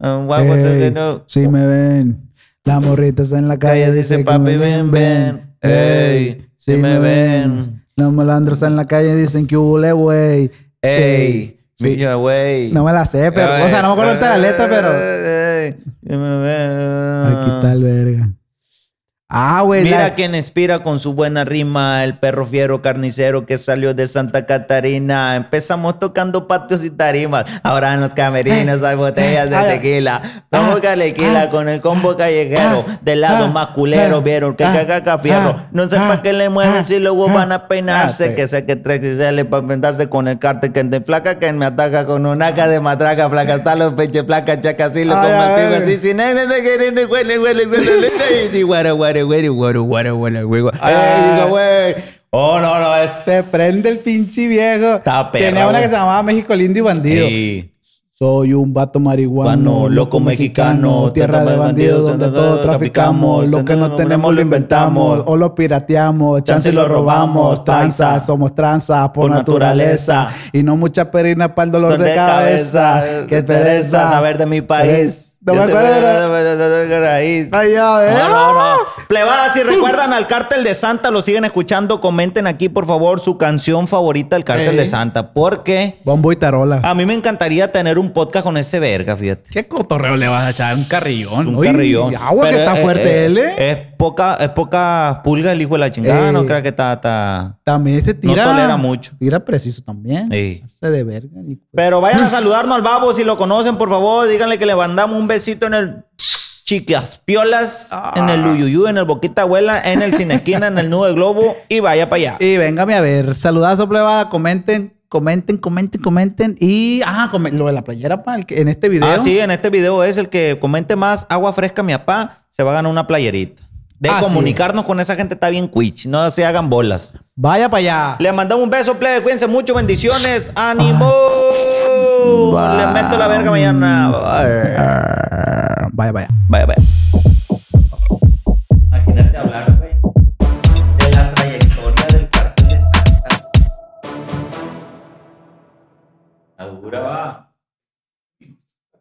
uh, Ey, no. si me ven, las morritas en la calle Calle dicen dice, papi, ven, ven. Ey, si me ven. Los malandros en la calle dicen que hubo güey. Ey, Sí. mira, güey. No me la sé, pero, o sea, no me acuerdo ahorita la letra, pero. Ey, si me ven. Aquí está el verga. Ah, güey. Mira la- quién inspira con su buena rima, el perro fiero carnicero que salió de Santa Catarina. Empezamos tocando patios y tarimas. Ahora en los camerinos hay botellas de Ah, tequila. Vamos ah, tequila ah, con el combo callejero. ah, Del lado ah, más culero, ah, vieron que ah, cacaca fierro. ah, No sé ah, para qué le mueven ah, si luego ah, van a peinarse. ah. Que sé que tres y sale para pensarse con el cártel que te flaca que me ataca con una caja de matraca. Flaca hasta los peche placa, chaca así lo ay, así. Sin de querer, huele, huele, huele, huele. Y guara, guara, guara, guara, guara. Ay, Ay, digo, güey. Oh, no, no, es. Se prende el pinche viejo. Está perro, Tenía una güey. que se llamaba México Lindo y Bandido. Sí. Soy un vato marihuano, loco mexicano, tierra de bandidos donde todo traficamos. Lo que no tenemos lo inventamos o lo pirateamos, chance y lo robamos. Tranza, somos tranza por naturaleza. Y no mucha perina para el dolor de cabeza. Qué pereza. saber de mi país. No me acuerdo de- raíz. Ay, ya, ¿eh? No, no, no. Plebada, si recuerdan al Cártel de Santa, lo siguen escuchando, comenten aquí, por favor, su canción favorita del Cártel de Santa. Porque Bombo y tarola. a mí me encantaría tener un podcast con ese verga, fíjate. ¿Qué cotorreo le vas a echar? Un carrillón. Un Uy, carrillón. Agua que Pero, está eh, fuerte eh, él, ¿eh? Es poca, es poca pulga el hijo de la chingada. No creo que está, está... También se tira. tolera mucho. Tira preciso también. Sí. De verga. pues- Pero vayan a <laughs> saludarnos al babo si lo conocen, por favor. Díganle que le mandamos un besito en el chicas piolas, en el uyuyú, en el boquita abuela, en el sin esquina, en el nudo de globo y vaya para allá. Y véngame a ver. Saludazo, plebada. Comenten, comenten, comenten, comenten. Y, ah, lo de la playera, pa, el que- en este video. Ah, sí, en este video es el que comente más agua fresca, mi papá, se va a ganar una playerita. De Así comunicarnos con esa gente está bien quich, no se hagan bolas. Vaya para allá. Le mandamos un beso, plebe, cuídense mucho, bendiciones, ánimo. Le meto la verga mañana. Ah, Vaya, vaya. Vaya, vaya. Cartel de Santa. Augura va.